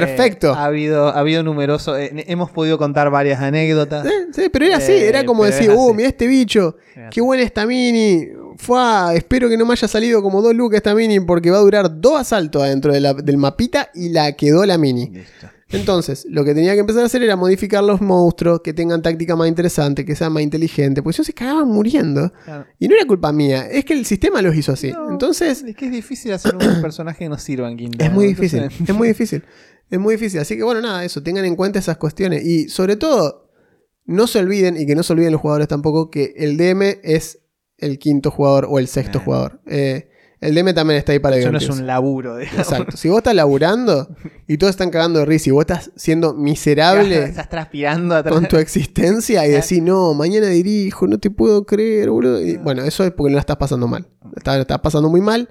Perfecto. Eh, ha habido, ha habido numerosos. eh, hemos podido contar varias anécdotas. Eh, sí, pero era así, Eh, era como decir, uh, así. mira este bicho, Era qué buena esta mini. Fua, espero que no me haya salido como dos lucas esta mini porque va a durar dos asaltos adentro de la- del mapita y la quedó la mini. Listo. Entonces, lo que tenía que empezar a hacer era modificar los monstruos, que tengan táctica más interesante, que sean más inteligentes, porque no se cagaban muriendo. Claro. Y no era culpa mía, es que el sistema los hizo así. No, Entonces, Es que es difícil hacer un personaje que no sirva en Quinta. es muy difícil, Entonces- es muy difícil. Es muy difícil. Así que bueno, nada, eso, tengan en cuenta esas cuestiones. Y sobre todo, no se olviden, y que no se olviden los jugadores tampoco, que el DM es el quinto jugador o el sexto jugador. Eh, el DM también está ahí para Eso no es un laburo. digamos. Exacto. Si vos estás laburando y todos están cagando de risa y vos estás siendo miserable Estás transpirando atrás. con tu existencia y decís, no, mañana dirijo, no te puedo creer, boludo. Y, bueno, eso es porque no la estás pasando mal. Estás, estás pasando muy mal.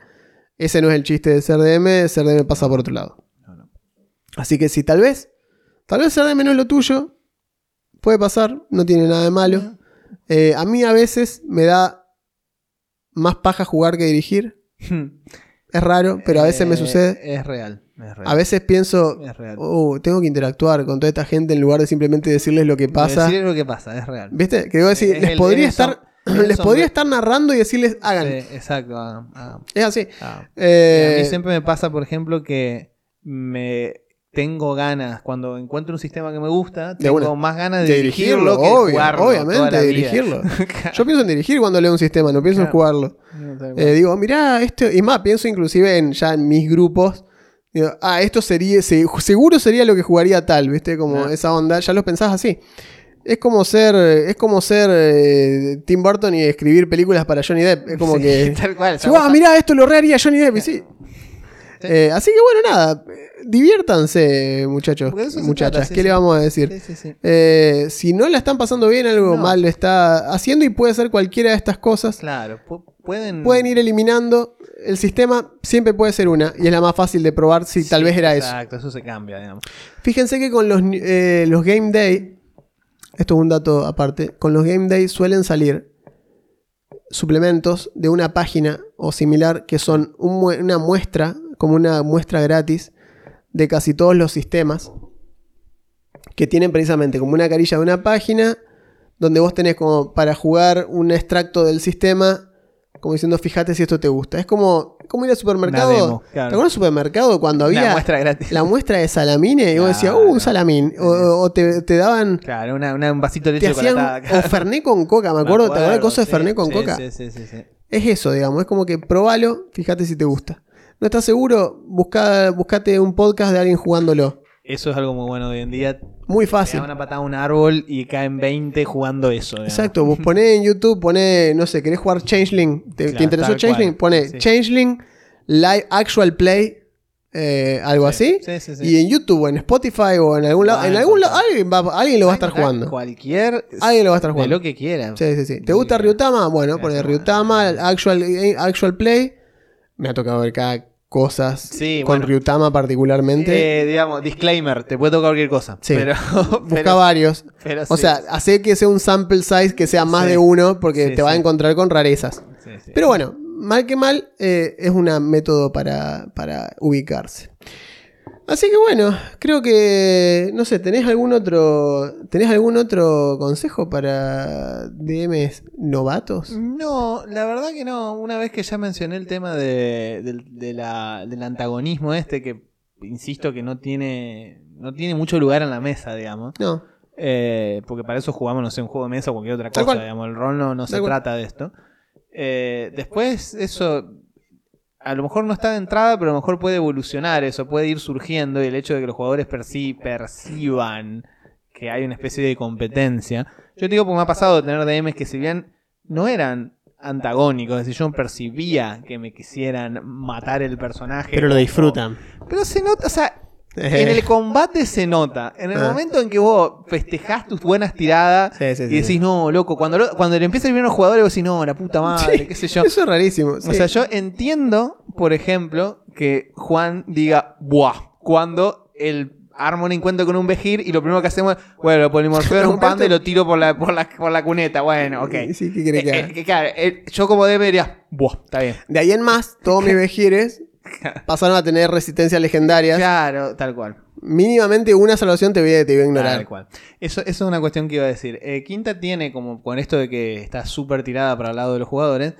Ese no es el chiste de ser DM, ser DM pasa por otro lado. No, no. Así que si tal vez, tal vez ser DM no es lo tuyo, puede pasar, no tiene nada de malo. Eh, a mí a veces me da más paja jugar que dirigir. Es raro, pero a veces me Eh, sucede. Es real. Es real. A veces pienso, Es real. oh, tengo que interactuar con toda esta gente en lugar de simplemente decirles lo que pasa. Decirles lo que pasa, es real. ¿Viste? Que decir, Es les el- podría estar. Les podría estar narrando y decirles, hagan. Sí, exacto. ah, ah, Es así. ah. Eh, a mí siempre me pasa, por ejemplo, que me tengo ganas, cuando encuentro un sistema que me gusta, tengo más ganas de, de dirigirlo, dirigirlo, que obvio, jugarlo obviamente, de dirigirlo. Yo pienso en dirigir cuando leo un sistema, no pienso en jugarlo. Eh, digo, mirá, esto. Y más, pienso inclusive en ya en mis grupos. Digo, ah, esto sería. se- seguro sería lo que jugaría tal, ¿viste? Como Ah. esa onda. Ya lo pensás así. Es como ser. Es como ser eh, Tim Burton y escribir películas para Johnny Depp. Es como Sí, que. tal cual, ah, mirá, esto lo reharía Johnny Depp. Y sí. Sí. Eh, así que bueno, nada. Diviértanse, muchachos. Muchachas. trata, ¿Qué le vamos a decir? Eh, si no la están pasando bien, algo No. mal está haciendo y puede ser cualquiera de estas cosas. Claro, pu- pueden... Pueden ir eliminando. El sistema siempre puede ser una y es la más fácil de probar si tal vez era eso. Exacto, eso se cambia, digamos. Fíjense que con los, eh, los Game Day, esto es un dato aparte, con los Game Day suelen salir suplementos de una página o similar que son un una muestra, como una muestra gratis de casi todos los sistemas que tienen precisamente como una carilla de una página donde vos tenés como para jugar un extracto del sistema como diciendo fíjate si esto te gusta. Es como, como ir al supermercado. Demo, ¿Te claro. acuerdas del supermercado cuando había Una muestra gratis. la muestra de salamine y vos decías, Claro. uh, un salamín. O, o te, te daban. Claro, una, una- un vasito de Te leche hacían. chocolatada. O Fernet con coca, me acuerdo. ¿Te acuerdas de cosas de sí, Fernet con sí, coca? Sí, sí, sí, sí. Es eso, digamos. Es como que probalo, fíjate si te gusta. ¿No estás seguro? Busca, buscate un podcast de alguien jugándolo. Eso es algo muy bueno de hoy en día. Muy Te fácil. da una patada a un árbol y caen 20 jugando eso. digamos. Exacto, vos ponés en YouTube, ponés, no sé, querés jugar Changeling, ¿te, te Claro, interesó tal Changeling? Poné sí. Changeling Live Actual Play eh, algo Sí, así. sí, sí, sí. Y en YouTube o en Spotify o en algún lado, en algún lado, alguien, va- alguien lo va a estar jugando. Cualquier. Alguien lo va a estar De jugando. lo que quiera. Sí, sí, sí. ¿Te gusta Ryutama? Bueno, sí, Ryutama, actual, eh, actual Play. Me ha tocado ver cada cosas Sí, con bueno. Ryutama particularmente. Eh, digamos, disclaimer, te puede tocar cualquier cosa. Sí. Pero, Busca pero- varios. pero O sí. sea, hace que sea un sample size que sea más de uno porque te va a encontrar con rarezas. Pero bueno, mal que mal, eh, es un método para, para ubicarse. Así que bueno, creo que, no sé, ¿tenés algún otro, ¿tenés algún otro consejo para DMs novatos? No, la verdad que no. Una vez que ya mencioné el tema de, del- de la- del antagonismo este, que insisto que no tiene, no tiene mucho lugar en la mesa, digamos. No, Eh, porque para eso jugamos, no sé, un juego de mesa o cualquier otra cosa, digamos. El rol no, no se cual. trata de esto. Eh, después, eso. A lo mejor no está de entrada, pero a lo mejor puede evolucionar eso, puede ir surgiendo y el hecho de que los jugadores perci- perciban que hay una especie de competencia. Yo te digo porque me ha pasado de tener DMs que si bien no eran antagónicos, es decir, yo percibía que me quisieran matar el personaje. pero lo disfrutan. Pero se nota, o sea, en el combate se nota. En el Ah. momento en que vos festejás tus buenas tiradas Sí, sí, y sí, decís, sí. no, loco, cuando, lo- cuando le empiezan a ir los jugadores, vos decís, no, la puta madre, Sí, qué sé yo. Eso es rarísimo. O sea, yo entiendo, por ejemplo, que Juan diga, buah, cuando el arma un encuentro con un Vejir y lo primero que hacemos es, bueno, lo polimorfeo en un panda y lo tiro por la, por la, por la cuneta. Bueno, ok. Sí, ¿qué que Eh, eh, que claro, eh, yo como DM diría, buah, está bien. De ahí en más, todos mis vejires pasaron a tener resistencias legendarias. Claro, tal cual. Mínimamente una salvación te voy a, te voy a ignorar. Tal cual. Eso, eso es una cuestión que iba a decir. Eh, Quinta tiene como con esto de que está súper tirada para el lado de los jugadores.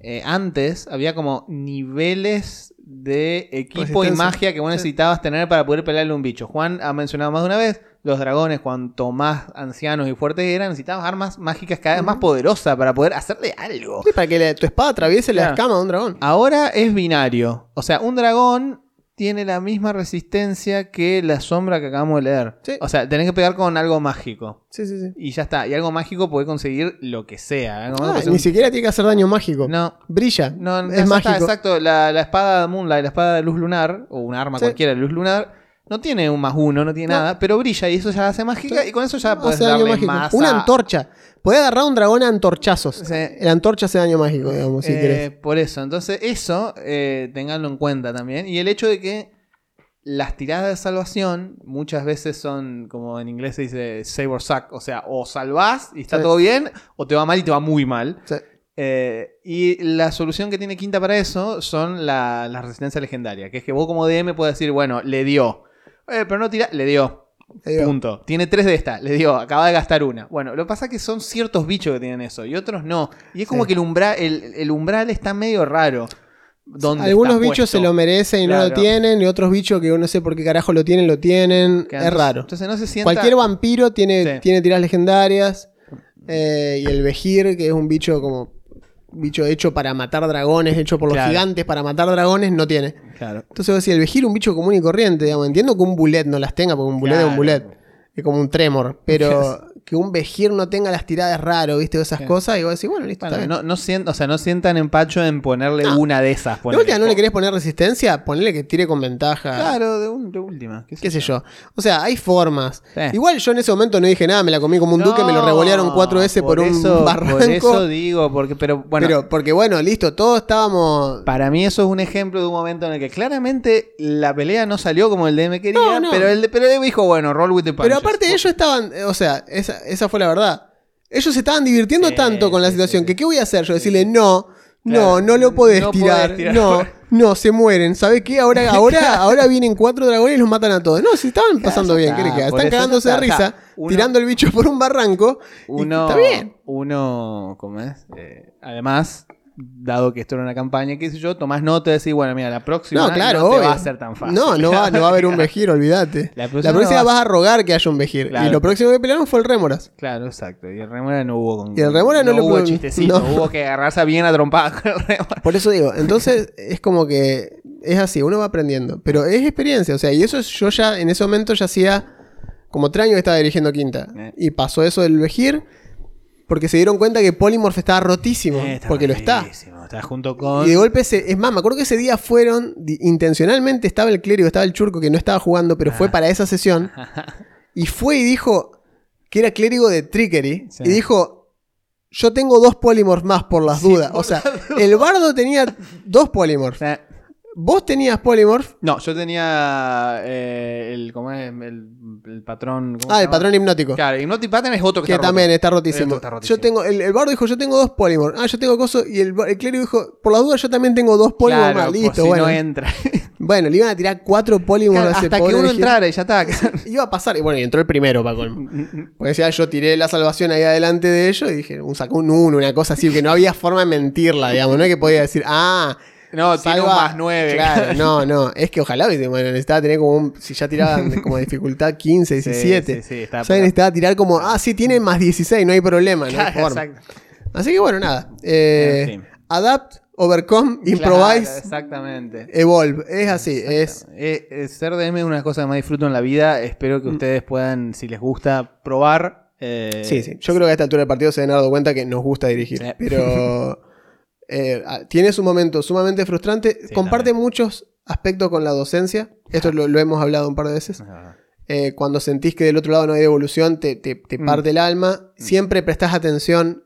Eh, antes había como niveles de equipo y magia que vos necesitabas tener para poder pelearle un bicho. Juan ha mencionado más de una vez, los dragones cuanto más ancianos y fuertes eran, necesitabas armas mágicas cada vez más poderosas para poder hacerle algo. Sí, para que tu espada atraviese la Claro. escama de un dragón. Ahora es binario. O sea, un dragón tiene la misma resistencia que la sombra que acabamos de leer. Sí. O sea, tenés que pegar con algo mágico. Sí, sí, sí. Y ya está. Y algo mágico puede conseguir lo que sea. Mágico Ah, ni un- siquiera tiene que hacer daño mágico. No. Brilla. No, no, es mágico. está, exacto. La, la espada de Moonlight, la espada de luz lunar, o un arma Sí. cualquiera de luz lunar, no tiene un más uno, no tiene No. nada, pero brilla y eso ya hace mágica y con eso ya puedes Hace darle más. Una a- antorcha. Puede agarrar un dragón a antorchazos. Sí. La antorcha hace daño mágico, digamos, si Eh, querés. Por eso, entonces eso eh, tenganlo en cuenta también. Y el hecho de que las tiradas de salvación muchas veces son, como en inglés se dice, save or suck. O sea, o salvás y está Sí. todo bien, o te va mal y te va muy mal. Sí. Eh, y la solución que tiene Quinta para eso son la, la resistencia legendaria. Que es que vos como DM puedes decir, bueno, le dio. Eh, pero no tira, le dio. Digo, Punto. Tiene tres de esta, le dio, acaba de gastar una. Bueno, lo que pasa es que son ciertos bichos que tienen eso y otros no. Y es como Sí. que el umbral, el, el umbral está medio raro. ¿Dónde Algunos bichos puesto? se lo merecen y no lo tienen, y otros bichos que no sé por qué carajo lo tienen, lo tienen. Es raro. Entonces no se sienta. Cualquier vampiro tiene, Sí. tiene tiras legendarias. eh, y el Vejir, que es un bicho como. Bicho hecho para matar dragones, hecho por los Claro. gigantes para matar dragones, no tiene. Claro. Entonces vos decís, el Vejir un bicho común y corriente, digamos. Entiendo que un bullet no las tenga, porque un bullet es un bullet. Es como un tremor. Pero que un Vejir no tenga las tiradas raro, ¿viste? O esas cosas. Y vos decís, bueno, listo, Bueno, está bien. no, no sien- o sea, no sientan empacho en ponerle No. una de esas. de última, no le querés poner resistencia, ponele que tire con ventaja. Claro, de, un- de última. Qué sé yo. O sea, hay formas. Sí. Igual yo en ese momento no dije nada, me la comí como un duque, me lo revolearon cuatro veces por, un eso, barranco. Por eso digo, porque, pero bueno, pero porque bueno, listo, todos estábamos. Para mí eso es un ejemplo de un momento en el que claramente la pelea no salió como el DM quería, No, pero el pero el DM dijo, bueno, roll with the punches. Pero aparte ellos estaban, eh, o sea, esa, esa fue la verdad. Ellos se estaban divirtiendo Sí, tanto con la sí, situación sí, que. ¿qué voy a hacer? Yo decirle, no, no, Claro, no lo podés no tirar. podés tirar. No, no, se mueren. ¿Sabes qué? Ahora, ahora, ahora vienen cuatro dragones y los matan a todos. No, si estaban pasando ya bien, está, ¿qué le queda? por Están eso ya cagándose de está, o sea, risa, uno- tirando el bicho por un barranco. y Uno, está bien. uno, ¿cómo es? Eh, además, dado que esto era una campaña, qué sé yo, tomás nota y decís, bueno, mira, la próxima No, claro, no te va a ser tan fácil. No, no va, no va a haber un Vejir, olvídate. La La próxima no vas- vas a rogar que haya un Vejir. Claro. Y lo próximo que pelearon fue el Rémoras. Claro, exacto. Y el Remora no hubo con. Y el Remora no le hubo pudo- chistecito, no. hubo que agarrarse bien a trompadas con el Remora. Por eso digo, entonces es como que es así, uno va aprendiendo. Pero es experiencia, o sea, y eso es- yo ya en ese momento ya hacía como tres años que estaba dirigiendo Quinta. Eh. Y pasó eso del Vejir. Porque se dieron cuenta que Polymorph estaba rotísimo, Eh, está porque lo está. junto con. Y de golpe, se, es más, me acuerdo que ese día fueron, intencionalmente estaba el clérigo, estaba el churco que no estaba jugando, pero fue Ah. para esa sesión. Y fue y dijo que era clérigo de Trickery. Sí. Y dijo, yo tengo dos polymorphs más por las dudas. o sea, el bardo tenía dos polymorphs. sea, Vos tenías polymorph. no, yo tenía eh, el, ¿cómo es? El, el patrón. ¿cómo Ah, el patrón hipnótico. Claro, Hypnotic Pattern es otro que, que está roto. también está rotísimo. otro está rotísimo. Yo tengo, el, el bardo dijo, yo tengo dos polymorphs. Ah, yo tengo coso. Y el, el clérigo dijo, por las dudas yo también tengo dos polymorphs Claro, más. por Listo, si bueno. no entra. Bueno, le iban a tirar cuatro polymorphs Claro, a ese hasta que uno entrara y ya está. Iba a pasar. Y bueno, y entró el primero colmo. Porque decía, yo tiré la salvación ahí adelante de ellos y dije, un sacó un 1, una cosa así, que no había forma de mentirla, digamos. No es que podía decir, ah. No, tiene un más nueve. Claro, no, no. Es que ojalá, ¿viste? bueno, necesitaba tener como un. Si ya tiraban como dificultad 15, Sí, 17. sí, sí, está o sea, necesitaba tirar como, ah, sí, tiene más 16, no hay problema, no hay Claro, forma. exacto. Así que bueno, nada. Eh, En fin. Adapt, overcome, improvise, Claro, exactamente. evolve. Es así, es. Eh, eh, ser DM es una de las cosas que más disfruto en la vida. Espero Mm. que ustedes puedan, si les gusta, probar. eh, Sí, sí. Yo creo que a esta altura del partido se han dado cuenta que nos gusta dirigir. Sí. Pero eh, ah, tiene su momento sumamente frustrante. Sí, Comparte también. muchos aspectos con la docencia. Esto lo, lo hemos hablado un par de veces. Eh, cuando sentís que del otro lado no hay devolución, te, te- te Mm. parte el alma. Siempre prestás atención.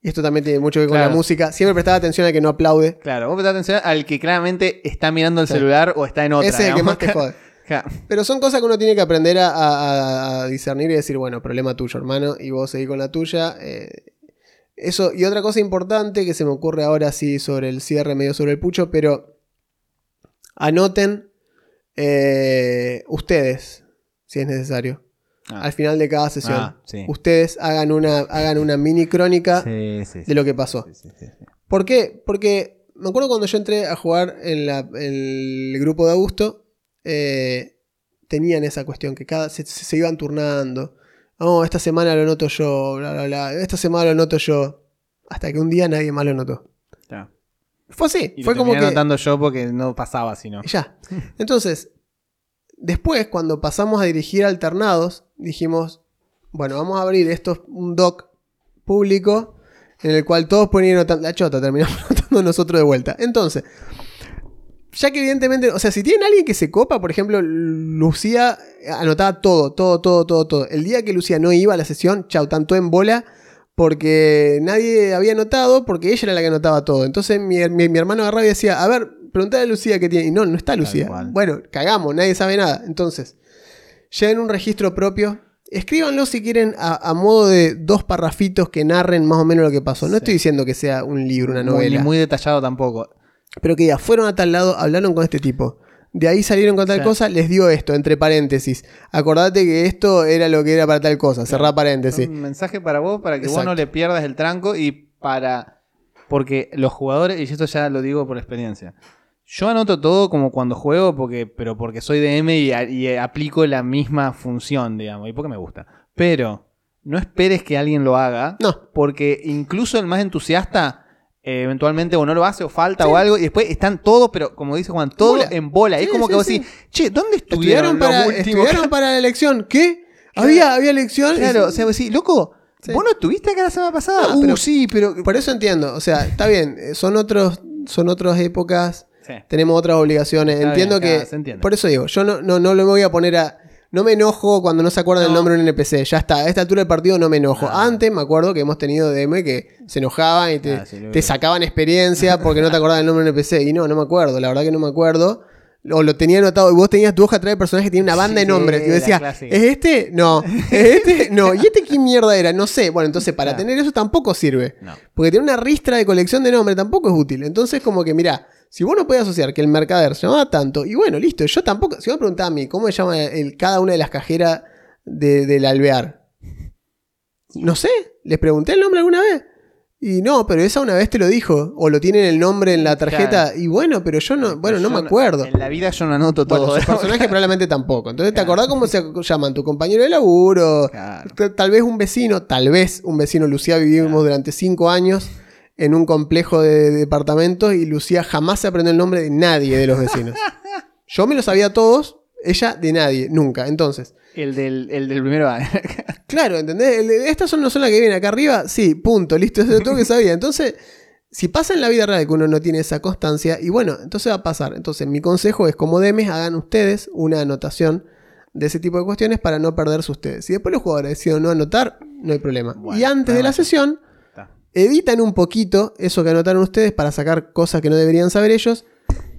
Y esto también tiene mucho que ver con la música. Siempre prestás atención al que no aplaude. Claro, vos prestá atención al que claramente está mirando el celular o está en otra. Ese es el que más te jode. Claro. Pero son cosas que uno tiene que aprender a, a- a discernir y decir, bueno, problema tuyo, hermano, y vos seguís con la tuya. eh, eso, y otra cosa importante que se me ocurre ahora sí sobre el cierre, medio sobre el pucho, pero anoten eh, ustedes, si es necesario, Ah. al final de cada sesión. Ah, sí. Ustedes hagan una, hagan una mini crónica Sí, sí, sí. de lo que pasó. ¿Por qué? Porque me acuerdo cuando yo entré a jugar en la- el grupo de Augusto, eh, tenían esa cuestión, que cada se, se iban turnando. Oh, esta semana lo noto yo, bla, bla, bla. Esta semana lo noto yo. Hasta que un día nadie más lo notó. Claro. Fue así. Y fue lo como que... anotando yo porque no pasaba sino. ya. Entonces, después, cuando pasamos a dirigir alternados, dijimos, bueno, vamos a abrir esto, un doc público en el cual todos pueden ir anotando. La chota, terminamos anotando nosotros de vuelta. Entonces, ya que evidentemente, o sea, si tienen alguien que se copa, por ejemplo, Lucía anotaba todo, todo, todo, todo, todo. El día que Lucía no iba a la sesión, chau, tanto en bola, porque nadie había anotado, porque ella era la que anotaba todo. Entonces mi, mi- mi hermano agarraba y decía, a ver, preguntale a Lucía qué tiene. Y no, no está Lucía. Bueno, cagamos, nadie sabe nada. Entonces, lleven un registro propio. Escríbanlo si quieren a, a modo de dos parrafitos que narren más o menos lo que pasó. No Sí. estoy diciendo que sea un libro, una novela. Ni muy detallado tampoco. Pero que ya fueron a tal lado, hablaron con este tipo. De ahí salieron con tal cosa, les dio esto, entre paréntesis. Acordate que esto era lo que era para tal cosa, cerrá paréntesis. Un mensaje para vos, para que vos no le pierdas el tranco y para. Porque los jugadores, y esto ya lo digo por experiencia. Yo anoto todo como cuando juego, porque, pero porque soy DM y, a- y aplico la misma función, digamos, y porque me gusta. Pero no esperes que alguien lo haga, No, porque incluso el más entusiasta eh, eventualmente o no lo hace o falta o algo, y después están todos, pero como dice Juan, todo Bola. en bola. es como sí, que vos decís, che, ¿dónde estudiaron estuvieron para, últimos? estudiaron para la elección. ¿Qué? ¿Había, había elección? Claro, o sea, vos decís, loco. ¿vos no estuviste acá la semana pasada? Uh, pero- sí, pero... Por eso entiendo, o sea, está bien, eh, son otros, son otras épocas, tenemos otras obligaciones. Está entiendo bien, que. Por eso digo, yo no, no, no le voy a poner a. No me enojo cuando no se acuerdan el No. nombre de un NPC. Ya está, a esta altura del partido no me enojo. Ah. Antes me acuerdo que hemos tenido DM que se enojaban y te, Ah, sí, te sacaban experiencia porque no te acordabas del nombre de un NPC. Y no, no me acuerdo, la verdad que no me acuerdo. O lo tenía anotado y vos tenías tu hoja atrás de personaje que tiene una banda de nombres. Y yo decía. ¿es este? No. ¿Es este? No. ¿Y este qué mierda era? No sé. Bueno, entonces para Claro. tener eso tampoco sirve. No. Porque tener una ristra de colección de nombres tampoco es útil. Entonces, como que, mirá, si vos no podés asociar que el mercader se llamaba tanto, y bueno, listo, yo tampoco. Si vos me preguntás a mí cómo se llama el, cada una de las cajeras de- del alvear, no sé, les pregunté el nombre alguna vez. Y no, pero esa una vez te lo dijo. O lo tienen el nombre en la tarjeta. Claro. Y bueno, pero yo no, bueno, no me acuerdo. En la vida yo no anoto todo. Bueno, su personaje probablemente tampoco. Entonces, ¿te acordás cómo se llaman? Tu compañero de laburo, Claro. Tal vez un vecino, tal vez un vecino. Lucía vivimos durante cinco años en un complejo de departamentos y Lucía jamás se aprendió el nombre de nadie de los vecinos. Yo me lo sabía todos, Ella de nadie, nunca. Entonces, El del, el del primero año. claro, ¿entendés? El de- Estas son, no son las que vienen acá arriba. Sí, punto, listo, eso es todo que sabía. Entonces, si pasa en la vida real que uno no tiene esa constancia, y bueno, entonces va a pasar. Entonces, mi consejo es, como demes, hagan ustedes una anotación de ese tipo de cuestiones para no perderse ustedes. Si después los jugadores deciden no anotar, no hay problema. Bueno, y antes de la sesión. Editan un poquito eso que anotaron ustedes para sacar cosas que no deberían saber ellos.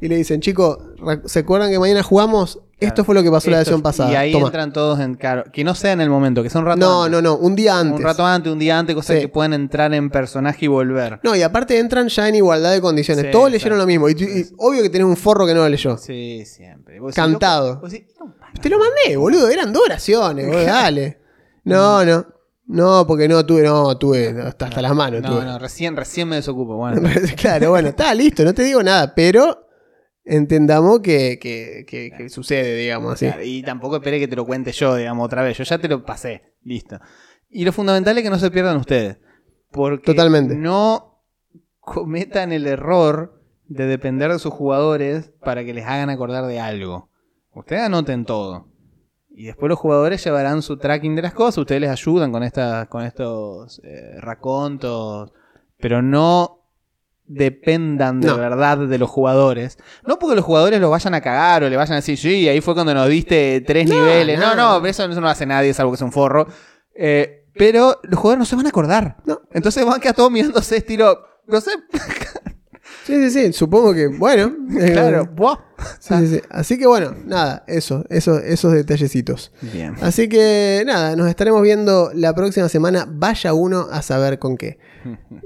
Y le dicen, chicos, ¿se acuerdan que mañana jugamos? Esto Claro. fue lo que pasó la sesión pasada. Y ahí Toma. entran todos en claro. Que no sea en el momento, que sea un rato No, antes. no, no, un día antes. Un rato antes, un día antes, cosas Sí. que puedan entrar en personaje y volver. No, y aparte entran ya en igualdad de condiciones. Sí, Todos leyeron lo mismo. Y, obvio que tenés un forro que no lo leyó. Sí, siempre. Vos decís, Cantado. loco, vos decís, no. Te lo mandé, boludo. Eran dos oraciones, dale. No, no. No, porque no tuve, no, tuve hasta, hasta las manos. No, tuve. no, recién, recién me desocupo. Bueno, claro, bueno, está listo, no te digo nada, pero entendamos que, que- que- que sucede, digamos así. Claro, y tampoco esperé que te lo cuente yo, digamos, otra vez. Yo ya te lo pasé. Listo. Y lo fundamental es que no se pierdan ustedes. Porque Totalmente. no cometan el error de depender de sus jugadores para que les hagan acordar de algo. Ustedes anoten todo. Y después los jugadores llevarán su tracking de las cosas. Ustedes les ayudan con, estas, con estos eh, racontos. Pero no dependan de No. verdad de los jugadores. No porque los jugadores los vayan a cagar o le vayan a decir, sí, ahí fue cuando nos diste tres No, niveles. No, no. no, eso, no lo hace nadie, salvo que sea un forro. Eh, pero los jugadores no se van a acordar. Entonces van a quedar todos mirándose estilo, no sé, Sí, sí, sí, supongo que, bueno. eh, claro. buah. sí, sí, sí. Así que bueno, nada, eso, eso, esos detallecitos. Bien. Así que nada, nos estaremos viendo la próxima semana. Vaya uno a saber con qué.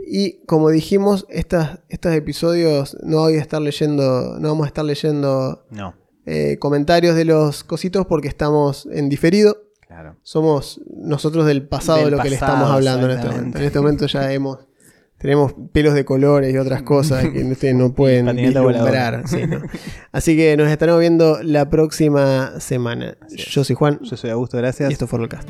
Y como dijimos, estas, estos episodios no voy a estar leyendo, no vamos a estar leyendo No, eh, comentarios de los cositos porque estamos en diferido. claro. Somos nosotros del pasado Del de lo que le estamos hablando en este momento. En este momento ya hemos tenemos pelos de colores y otras cosas que ustedes no pueden vislumbrar. sí, ¿no? Así que nos estaremos viendo la próxima semana. Yo soy Juan Yo soy Augusto, gracias. y esto fue Rollcast.